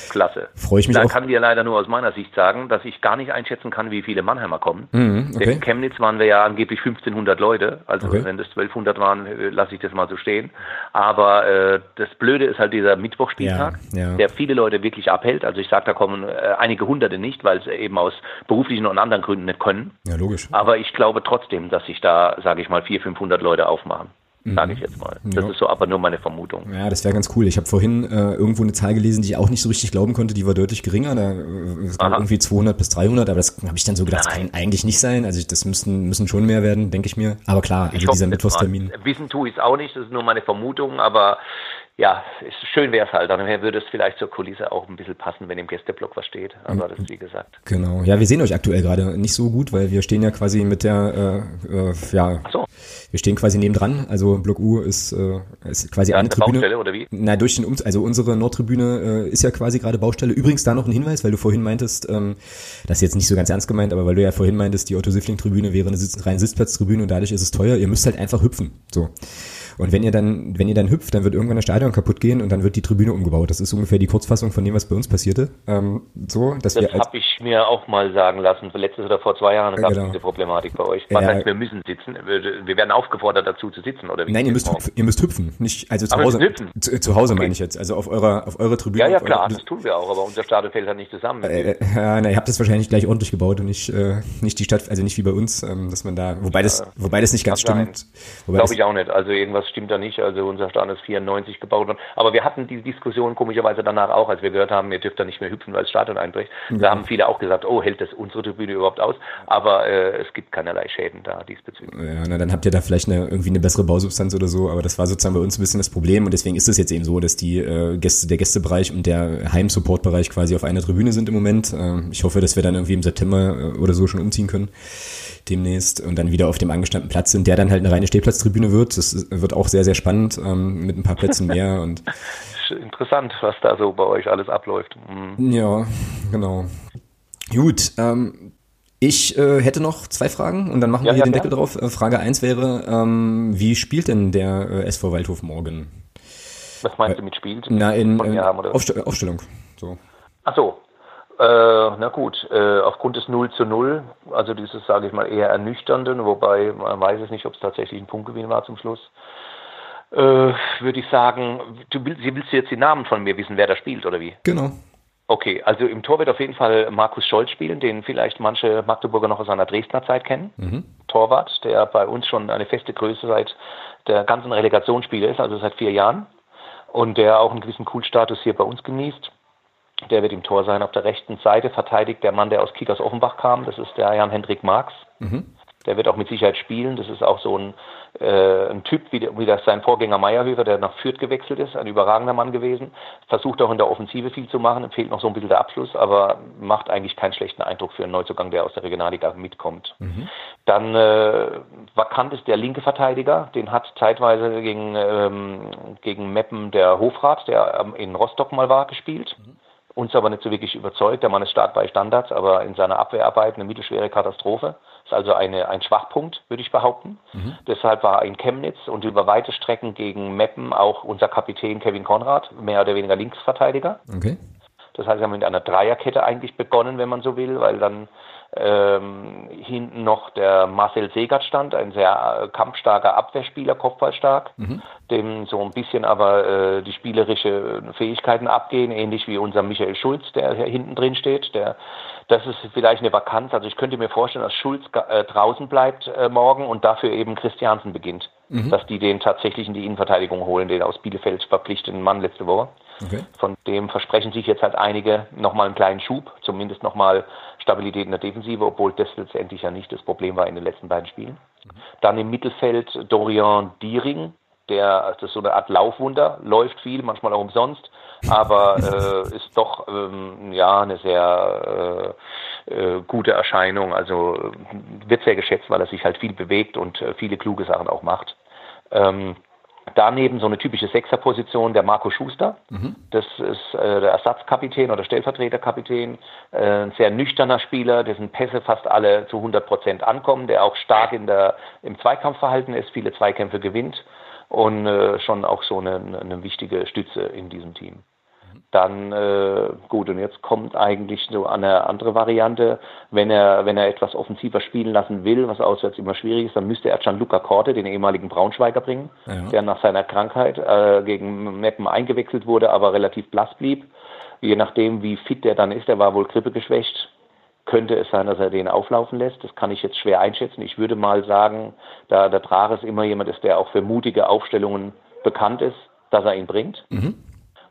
Klasse. Freue ich mich da auch. Da kann dir leider nur aus meiner Sicht sagen, dass ich gar nicht einschätzen kann, wie viele Mannheimer kommen. Mhm, okay. Denn in Chemnitz waren wir ja angeblich 1500 Leute, also okay. wenn das 1200 waren, äh, lasse ich das mal so stehen. Aber äh, das Blöde ist halt dieser Mittwochspieltag, ja, ja. der viele Leute wirklich abhält. Also ich sage, da kommen äh, einige Hunderte nicht, weil es eben aus beruflichen und anderen Gründen nicht können. Ja, logisch. Aber ich glaube trotzdem, dass sich da, sage ich mal, 400, 500 Leute aufmachen. Sage ich jetzt mal. Das ja. ist so aber nur meine Vermutung. Ja, das wäre ganz cool. Ich habe vorhin äh, irgendwo eine Zahl gelesen, die ich auch nicht so richtig glauben konnte. Die war deutlich geringer. Da äh, irgendwie 200 bis 300. Aber das habe ich dann so gedacht, das kann eigentlich nicht sein. Also das müssen, müssen schon mehr werden, denke ich mir. Aber klar, also dieser Mittwochstermin. Wissen tue ich es auch nicht. Das ist nur meine Vermutung. Aber ja, ist, schön wäre es halt. Dann würde es vielleicht zur Kulisse auch ein bisschen passen, wenn im Gästeblock was steht. Aber das wie gesagt. Genau. Ja, wir sehen euch aktuell gerade nicht so gut, weil wir stehen ja quasi mit der, äh, äh, ja, so. wir stehen quasi nebendran. Also Block U ist, äh, ist quasi ja, eine Tribüne. Baustelle oder wie? Na, durch den um also unsere Nordtribüne äh, ist ja quasi gerade Baustelle. Übrigens da noch ein Hinweis, weil du vorhin meintest, ähm, das ist jetzt nicht so ganz ernst gemeint, aber weil du ja vorhin meintest, die Otto Siffling Tribüne wäre eine Sitz rein Sitzplatztribüne und dadurch ist es teuer. Ihr müsst halt einfach hüpfen. So. Und wenn ihr dann, wenn ihr dann hüpft, dann wird irgendwann das Stadion kaputt gehen und dann wird die Tribüne umgebaut. Das ist ungefähr die Kurzfassung von dem, was bei uns passierte. Ähm, so, dass das wir habe ich mir auch mal sagen lassen. Letztes oder vor zwei Jahren gab es genau. diese Problematik bei euch. Was ja. heißt, wir müssen sitzen? Wir werden aufgefordert dazu zu sitzen, oder wie? Nein, ihr müsst, hüpfen, ihr müsst hüpfen. Nicht, also zu Hause. Zu, zu, Hause okay. meine ich jetzt. Also auf eurer, auf eurer Tribüne. Ja, ja, klar, das tun wir auch, aber unser Stadion fällt halt nicht zusammen. Äh, äh, na, ihr habt das wahrscheinlich gleich ordentlich gebaut und nicht, äh, nicht die Stadt, also nicht wie bei uns, ähm, dass man da, wobei das, wobei das nicht ganz stimmt. Glaube ich auch nicht. Also irgendwas stimmt da nicht. Also unser Stadion ist 94 gebaut worden. Aber wir hatten die Diskussion komischerweise danach auch, als wir gehört haben, ihr dürft da nicht mehr hüpfen, weil das Stadion einbricht. Ja. Da haben viele auch gesagt, oh, hält das unsere Tribüne überhaupt aus? Aber äh, es gibt keinerlei Schäden da diesbezüglich. Ja, na dann habt ihr da vielleicht eine, irgendwie eine bessere Bausubstanz oder so, aber das war sozusagen bei uns ein bisschen das Problem und deswegen ist es jetzt eben so, dass die äh, Gäste, der Gästebereich und der Heimsupportbereich quasi auf einer Tribüne sind im Moment. Äh, ich hoffe, dass wir dann irgendwie im September äh, oder so schon umziehen können demnächst und dann wieder auf dem angestammten Platz sind, der dann halt eine reine Stehplatztribüne wird. Das wird auch sehr, sehr spannend ähm, mit ein paar Plätzen mehr und interessant, was da so bei euch alles abläuft. Mhm. Ja, genau. Gut, ähm, ich äh, hätte noch zwei Fragen und dann machen ja, wir hier ja, den Deckel ja. drauf. Äh, Frage 1 wäre, ähm, wie spielt denn der äh, SV Waldhof morgen? Was meinst du mit spielt? Na, in, in Aufst Aufstellung. So. Ach so, äh, na gut, äh, aufgrund des 0 zu 0, also dieses, sage ich mal, eher ernüchternden, wobei man weiß es nicht, ob es tatsächlich ein Punktgewinn war zum Schluss, äh, würde ich sagen, du willst, willst jetzt die Namen von mir wissen, wer da spielt, oder wie? Genau. Okay, also im Tor wird auf jeden Fall Markus Scholz spielen, den vielleicht manche Magdeburger noch aus seiner Dresdner Zeit kennen. Mhm. Torwart, der bei uns schon eine feste Größe seit der ganzen Relegationsspiele ist, also seit vier Jahren. Und der auch einen gewissen Coolstatus hier bei uns genießt. Der wird im Tor sein. Auf der rechten Seite verteidigt der Mann, der aus Kickers Offenbach kam. Das ist der Jan-Hendrik Marx. Mhm. Der wird auch mit Sicherheit spielen. Das ist auch so ein, äh, ein Typ wie, wie das sein Vorgänger Meierhöfer, der nach Fürth gewechselt ist, ein überragender Mann gewesen. Versucht auch in der Offensive viel zu machen, fehlt noch so ein bisschen der Abschluss, aber macht eigentlich keinen schlechten Eindruck für einen Neuzugang, der aus der Regionalliga mitkommt. Mhm. Dann äh, vakant ist der linke Verteidiger, den hat zeitweise gegen, ähm, gegen Meppen der Hofrat, der ähm, in Rostock mal war, gespielt. Mhm uns aber nicht so wirklich überzeugt. Der Mann ist stark bei Standards, aber in seiner Abwehrarbeit eine mittelschwere Katastrophe. Ist also eine, ein Schwachpunkt, würde ich behaupten. Mhm. Deshalb war in Chemnitz und über weite Strecken gegen Meppen auch unser Kapitän Kevin Konrad, mehr oder weniger Linksverteidiger. Okay. Das heißt, wir haben mit einer Dreierkette eigentlich begonnen, wenn man so will, weil dann ähm, hinten noch der Marcel Segert stand, ein sehr äh, kampfstarker Abwehrspieler, kopfballstark, mhm. dem so ein bisschen aber äh, die spielerischen Fähigkeiten abgehen, ähnlich wie unser Michael Schulz, der hier hinten drin steht. Der, das ist vielleicht eine Vakanz. Also ich könnte mir vorstellen, dass Schulz äh, draußen bleibt äh, morgen und dafür eben Christiansen beginnt. Mhm. Dass die den tatsächlich in die Innenverteidigung holen, den aus Bielefeld verpflichteten Mann letzte Woche. Okay. Von dem versprechen sich jetzt halt einige nochmal einen kleinen Schub, zumindest nochmal Stabilität in der Defensive, obwohl das letztendlich ja nicht das Problem war in den letzten beiden Spielen. Mhm. Dann im Mittelfeld Dorian Diering, der das ist so eine Art Laufwunder, läuft viel, manchmal auch umsonst, aber äh, ist doch ähm, ja eine sehr äh, äh, gute Erscheinung. Also wird sehr geschätzt, weil er sich halt viel bewegt und äh, viele kluge Sachen auch macht. Ähm, Daneben so eine typische Sechserposition der Marco Schuster. Mhm. Das ist äh, der Ersatzkapitän oder Stellvertreterkapitän. Äh, ein sehr nüchterner Spieler, dessen Pässe fast alle zu 100 Prozent ankommen, der auch stark in der, im Zweikampfverhalten ist, viele Zweikämpfe gewinnt und äh, schon auch so eine, eine wichtige Stütze in diesem Team dann äh, gut, und jetzt kommt eigentlich so eine andere Variante, wenn er, wenn er etwas offensiver spielen lassen will, was auswärts immer schwierig ist, dann müsste er Gianluca Korte, den ehemaligen Braunschweiger, bringen, ja. der nach seiner Krankheit äh, gegen Meppen eingewechselt wurde, aber relativ blass blieb. Je nachdem, wie fit der dann ist, der war wohl grippegeschwächt, könnte es sein, dass er den auflaufen lässt. Das kann ich jetzt schwer einschätzen. Ich würde mal sagen, da der Trares immer jemand ist, der auch für mutige Aufstellungen bekannt ist, dass er ihn bringt. Mhm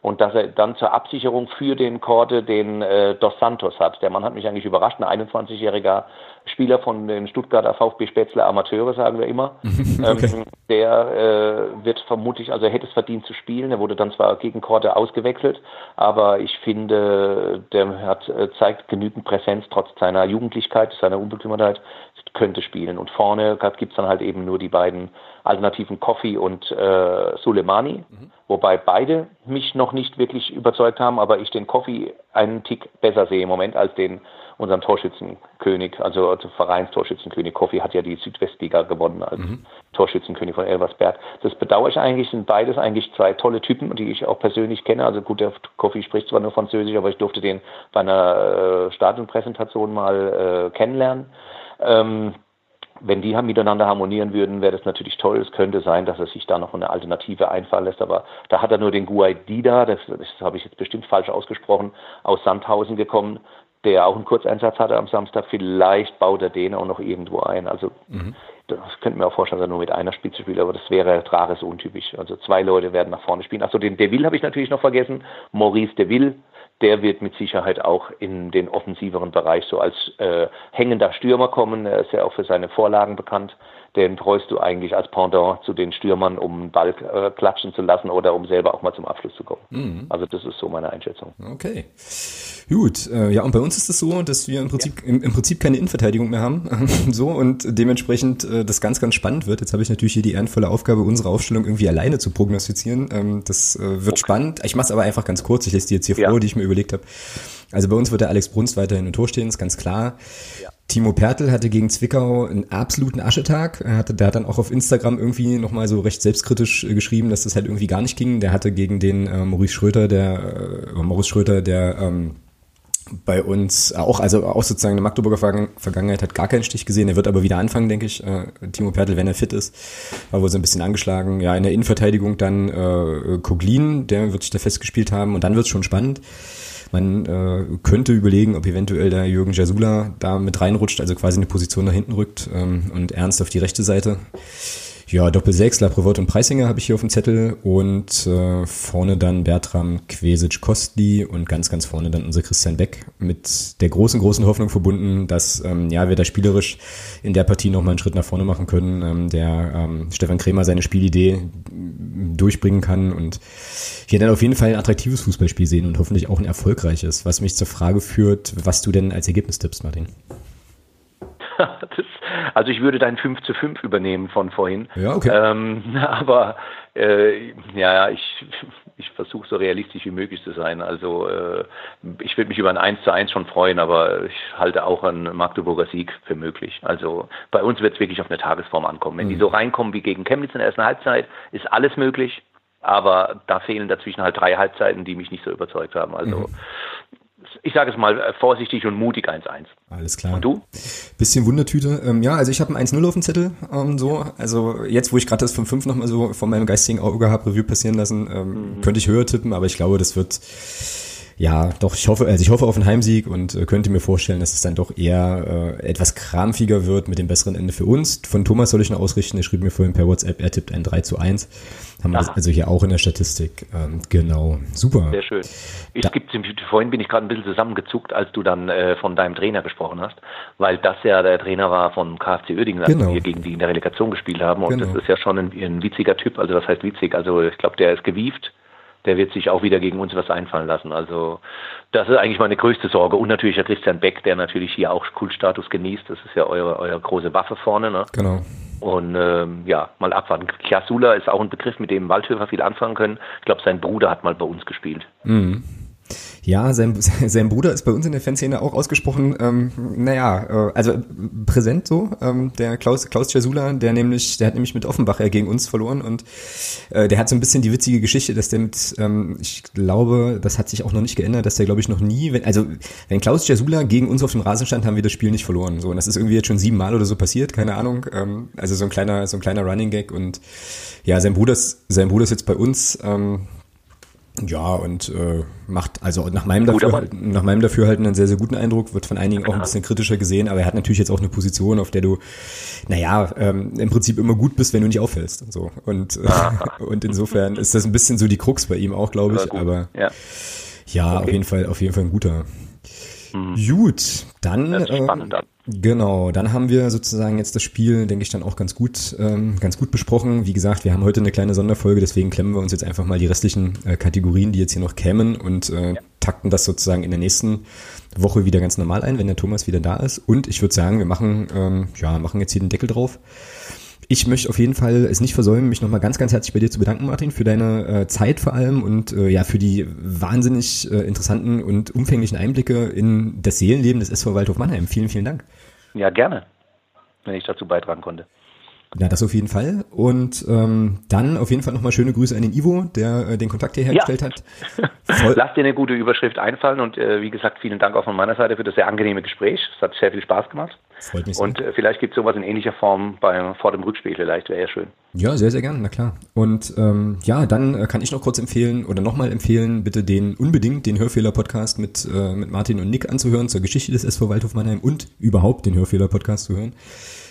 und dass er dann zur Absicherung für den Korte den äh, Dos Santos hat. Der Mann hat mich eigentlich überrascht, ein 21-jähriger Spieler von den Stuttgarter VfB Spätzle Amateure, sagen wir immer. okay. ähm, der äh, wird vermutlich, also er hätte es verdient zu spielen. Er wurde dann zwar gegen Korte ausgewechselt, aber ich finde, der hat, äh, zeigt genügend Präsenz trotz seiner Jugendlichkeit, seiner Unbekümmertheit, könnte spielen. Und vorne gibt es dann halt eben nur die beiden Alternativen Kofi und äh, Soleimani, mhm. wobei beide mich noch nicht wirklich überzeugt haben, aber ich den Kofi einen Tick besser sehe im Moment als den unserem Torschützenkönig, also, also Vereinstorschützenkönig. Koffi hat ja die Südwestliga gewonnen als mhm. Torschützenkönig von Elversberg. Das bedauere ich eigentlich, sind beides eigentlich zwei tolle Typen, die ich auch persönlich kenne. Also gut, der Koffi spricht zwar nur Französisch, aber ich durfte den bei einer äh, Stadionpräsentation mal äh, kennenlernen. Ähm, wenn die miteinander harmonieren würden, wäre das natürlich toll. Es könnte sein, dass er sich da noch eine Alternative einfallen lässt, aber da hat er nur den Guaidida, das, das habe ich jetzt bestimmt falsch ausgesprochen, aus Sandhausen gekommen, der auch einen Kurzeinsatz hatte am Samstag. Vielleicht baut er den auch noch irgendwo ein. Also mhm. das könnte mir auch vorstellen, dass er nur mit einer Spitze spielt, aber das wäre Trares untypisch. Also zwei Leute werden nach vorne spielen. Achso, den Deville habe ich natürlich noch vergessen. Maurice Deville, der wird mit Sicherheit auch in den offensiveren Bereich so als äh, hängender Stürmer kommen. Er ist ja auch für seine Vorlagen bekannt den bräuchst du eigentlich als Pendant zu den Stürmern, um einen Ball äh, klatschen zu lassen oder um selber auch mal zum Abschluss zu kommen. Mhm. Also das ist so meine Einschätzung. Okay. Gut, äh, ja, und bei uns ist es so, dass wir im Prinzip, ja. im, im, Prinzip keine Innenverteidigung mehr haben. so und dementsprechend äh, das ganz, ganz spannend wird. Jetzt habe ich natürlich hier die ehrenvolle Aufgabe, unsere Aufstellung irgendwie alleine zu prognostizieren. Ähm, das äh, wird okay. spannend. Ich mache es aber einfach ganz kurz. Ich lese die jetzt hier ja. vor, die ich mir überlegt habe. Also bei uns wird der Alex Brunst weiterhin im Tor stehen, ist ganz klar. Ja. Timo Pertl hatte gegen Zwickau einen absoluten Aschetag. Er hatte, der hat dann auch auf Instagram irgendwie nochmal so recht selbstkritisch äh, geschrieben, dass das halt irgendwie gar nicht ging. Der hatte gegen den äh, Maurice Schröter, der äh, Maurice Schröter, der ähm, bei uns auch, also auch sozusagen eine Magdeburger Vergangenheit hat gar keinen Stich gesehen. Er wird aber wieder anfangen, denke ich. Äh, Timo Pertl, wenn er fit ist, war wohl so ein bisschen angeschlagen. Ja, in der Innenverteidigung dann äh, Koglin, der wird sich da festgespielt haben und dann wird es schon spannend. Man äh, könnte überlegen, ob eventuell der Jürgen Jasula da mit reinrutscht, also quasi eine Position nach hinten rückt ähm, und Ernst auf die rechte Seite. Ja, Doppel 6, Laprevot und Preisinger habe ich hier auf dem Zettel und äh, vorne dann Bertram, Quesic, Kostli und ganz, ganz vorne dann unser Christian Beck mit der großen, großen Hoffnung verbunden, dass ähm, ja, wir da spielerisch in der Partie nochmal einen Schritt nach vorne machen können, ähm, der ähm, Stefan Kremer seine Spielidee durchbringen kann und wir dann auf jeden Fall ein attraktives Fußballspiel sehen und hoffentlich auch ein erfolgreiches, was mich zur Frage führt, was du denn als Ergebnis tippst, Martin. das, also ich würde dein 5 zu 5 übernehmen von vorhin. Ja, okay. Ähm, aber äh, ja, ich, ich versuche so realistisch wie möglich zu sein. Also äh, ich würde mich über ein 1 zu 1 schon freuen, aber ich halte auch einen Magdeburger Sieg für möglich. Also bei uns wird es wirklich auf eine Tagesform ankommen. Wenn mhm. die so reinkommen wie gegen Chemnitz in der ersten Halbzeit, ist alles möglich. Aber da fehlen dazwischen halt drei Halbzeiten, die mich nicht so überzeugt haben. Also mhm ich sage es mal äh, vorsichtig und mutig 1-1. Alles klar. Und du? Bisschen Wundertüte. Ähm, ja, also ich habe ein 1-0 auf dem Zettel. Ähm, so. Also jetzt, wo ich gerade das 5-5 nochmal so von meinem geistigen Auge habe Revue passieren lassen, ähm, mhm. könnte ich höher tippen, aber ich glaube, das wird ja, doch, ich hoffe, also ich hoffe auf einen Heimsieg und äh, könnte mir vorstellen, dass es dann doch eher äh, etwas krampfiger wird mit dem besseren Ende für uns. Von Thomas soll ich noch ausrichten, er schrieb mir vorhin per WhatsApp, er tippt ein 3 zu 1. Haben wir also hier auch in der Statistik. Ähm, genau, super. Sehr schön. Ich da, gibt, vorhin bin ich gerade ein bisschen zusammengezuckt, als du dann äh, von deinem Trainer gesprochen hast, weil das ja der Trainer war von KFC Oerdingen, genau. wir gegen die in der Relegation gespielt haben. Und genau. das ist ja schon ein, ein witziger Typ, also das heißt witzig. Also ich glaube, der ist gewieft der wird sich auch wieder gegen uns was einfallen lassen. Also das ist eigentlich meine größte Sorge. Und natürlich der Christian Beck, der natürlich hier auch Kultstatus genießt. Das ist ja eure, eure große Waffe vorne. Ne? Genau. Und ähm, ja, mal abwarten. Kiasula ist auch ein Begriff, mit dem Waldhöfer viel anfangen können. Ich glaube, sein Bruder hat mal bei uns gespielt. Mhm. Ja, sein, sein Bruder ist bei uns in der Fanszene auch ausgesprochen, ähm, naja, äh, also präsent so. Ähm, der Klaus, Klaus Jasula, der nämlich, der hat nämlich mit Offenbach gegen uns verloren und äh, der hat so ein bisschen die witzige Geschichte, dass der mit, ähm, ich glaube, das hat sich auch noch nicht geändert, dass der, glaube ich, noch nie, wenn, also wenn Klaus Jasula gegen uns auf dem Rasen stand, haben wir das Spiel nicht verloren. So, und das ist irgendwie jetzt schon sieben Mal oder so passiert, keine Ahnung. Ähm, also so ein kleiner, so ein kleiner Running Gag und ja, sein Bruder ist, sein Bruder ist jetzt bei uns. Ähm, ja, und äh, macht also nach meinem, Dafür, nach meinem Dafürhalten einen sehr, sehr guten Eindruck, wird von einigen auch ein bisschen kritischer gesehen, aber er hat natürlich jetzt auch eine Position, auf der du, naja, ähm, im Prinzip immer gut bist, wenn du nicht auffällst und so. Und, äh, und insofern ist das ein bisschen so die Krux bei ihm auch, glaube ich. Aber ja, ja okay. auf jeden Fall, auf jeden Fall ein guter. Hm. Gut, dann. Äh, spannend an. Genau, dann haben wir sozusagen jetzt das Spiel, denke ich, dann auch ganz gut, ähm, ganz gut besprochen. Wie gesagt, wir haben heute eine kleine Sonderfolge, deswegen klemmen wir uns jetzt einfach mal die restlichen äh, Kategorien, die jetzt hier noch kämen und äh, ja. takten das sozusagen in der nächsten Woche wieder ganz normal ein, wenn der Thomas wieder da ist. Und ich würde sagen, wir machen, ähm, ja, machen jetzt hier den Deckel drauf. Ich möchte auf jeden Fall es nicht versäumen, mich nochmal ganz, ganz herzlich bei dir zu bedanken, Martin, für deine äh, Zeit vor allem und äh, ja, für die wahnsinnig äh, interessanten und umfänglichen Einblicke in das Seelenleben des SV Waldhof Mannheim. Vielen, vielen Dank. Ja, gerne, wenn ich dazu beitragen konnte. Ja, das auf jeden Fall. Und ähm, dann auf jeden Fall nochmal schöne Grüße an den Ivo, der äh, den Kontakt hier hergestellt ja. hat. Voll. Lass dir eine gute Überschrift einfallen und äh, wie gesagt, vielen Dank auch von meiner Seite für das sehr angenehme Gespräch. Es hat sehr viel Spaß gemacht. Freut mich sehr. Und äh, vielleicht gibt es sowas in ähnlicher Form bei, vor dem Rückspiel, vielleicht wäre ja schön. Ja, sehr, sehr gerne, na klar. Und ähm, ja, dann äh, kann ich noch kurz empfehlen oder nochmal empfehlen, bitte den unbedingt den Hörfehler-Podcast mit, äh, mit Martin und Nick anzuhören zur Geschichte des SV Waldhof Mannheim und überhaupt den Hörfehler-Podcast zu hören.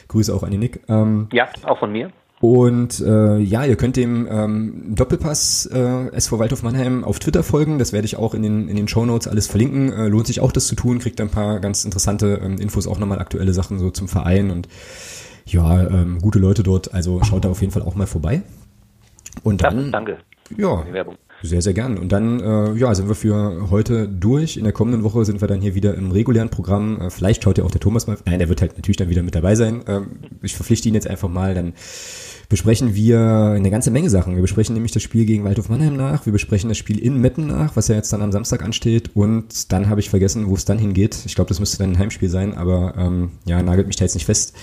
Grüße auch an den Nick. Ähm, ja, auch von mir. Und äh, ja, ihr könnt dem ähm, Doppelpass äh, SV Waldhof Mannheim auf Twitter folgen. Das werde ich auch in den, in den Show Notes alles verlinken. Äh, lohnt sich auch das zu tun. Kriegt ein paar ganz interessante ähm, Infos, auch nochmal aktuelle Sachen so zum Verein und ja, ähm, gute Leute dort. Also schaut da auf jeden Fall auch mal vorbei. Und dann, ja, danke. Ja, sehr, sehr gern. Und dann äh, ja, sind wir für heute durch. In der kommenden Woche sind wir dann hier wieder im regulären Programm. Äh, vielleicht schaut ja auch der Thomas mal. Nein, der wird halt natürlich dann wieder mit dabei sein. Ähm, ich verpflichte ihn jetzt einfach mal. Dann besprechen wir eine ganze Menge Sachen. Wir besprechen nämlich das Spiel gegen Waldhof Mannheim nach. Wir besprechen das Spiel in Meppen nach, was ja jetzt dann am Samstag ansteht. Und dann habe ich vergessen, wo es dann hingeht. Ich glaube, das müsste dann ein Heimspiel sein, aber ähm, ja, nagelt mich da jetzt nicht fest.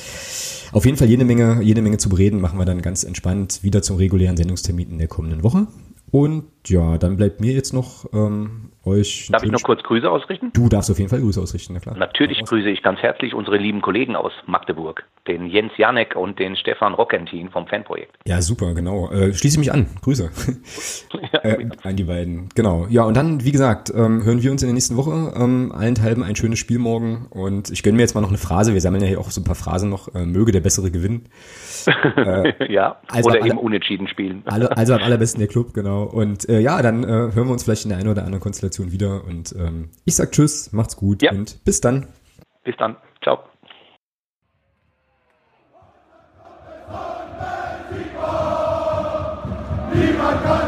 Auf jeden Fall jede Menge, jede Menge zu bereden, machen wir dann ganz entspannt wieder zum regulären Sendungstermin in der kommenden Woche. Und ja, dann bleibt mir jetzt noch ähm, euch. Darf ich noch kurz Grüße ausrichten? Du darfst auf jeden Fall Grüße ausrichten, na klar. Natürlich grüße ich ganz herzlich unsere lieben Kollegen aus Magdeburg, den Jens Janek und den Stefan Rockentin vom Fanprojekt. Ja, super, genau. Äh, schließe mich an. Grüße. Ja, äh, an die beiden. Genau. Ja, und dann, wie gesagt, ähm, hören wir uns in der nächsten Woche. Ähm, allenthalben ein schönes Spiel morgen. Und ich gönne mir jetzt mal noch eine Phrase. Wir sammeln ja hier auch so ein paar Phrasen noch. Äh, möge der Bessere gewinnen. Äh, ja, also oder eben unentschieden spielen. Alle, also am allerbesten der Club, genau. Und äh, ja, dann äh, hören wir uns vielleicht in der einen oder anderen Konstellation wieder. Und ähm, ich sag Tschüss, macht's gut ja. und bis dann. Bis dann. Ciao. Niemand kann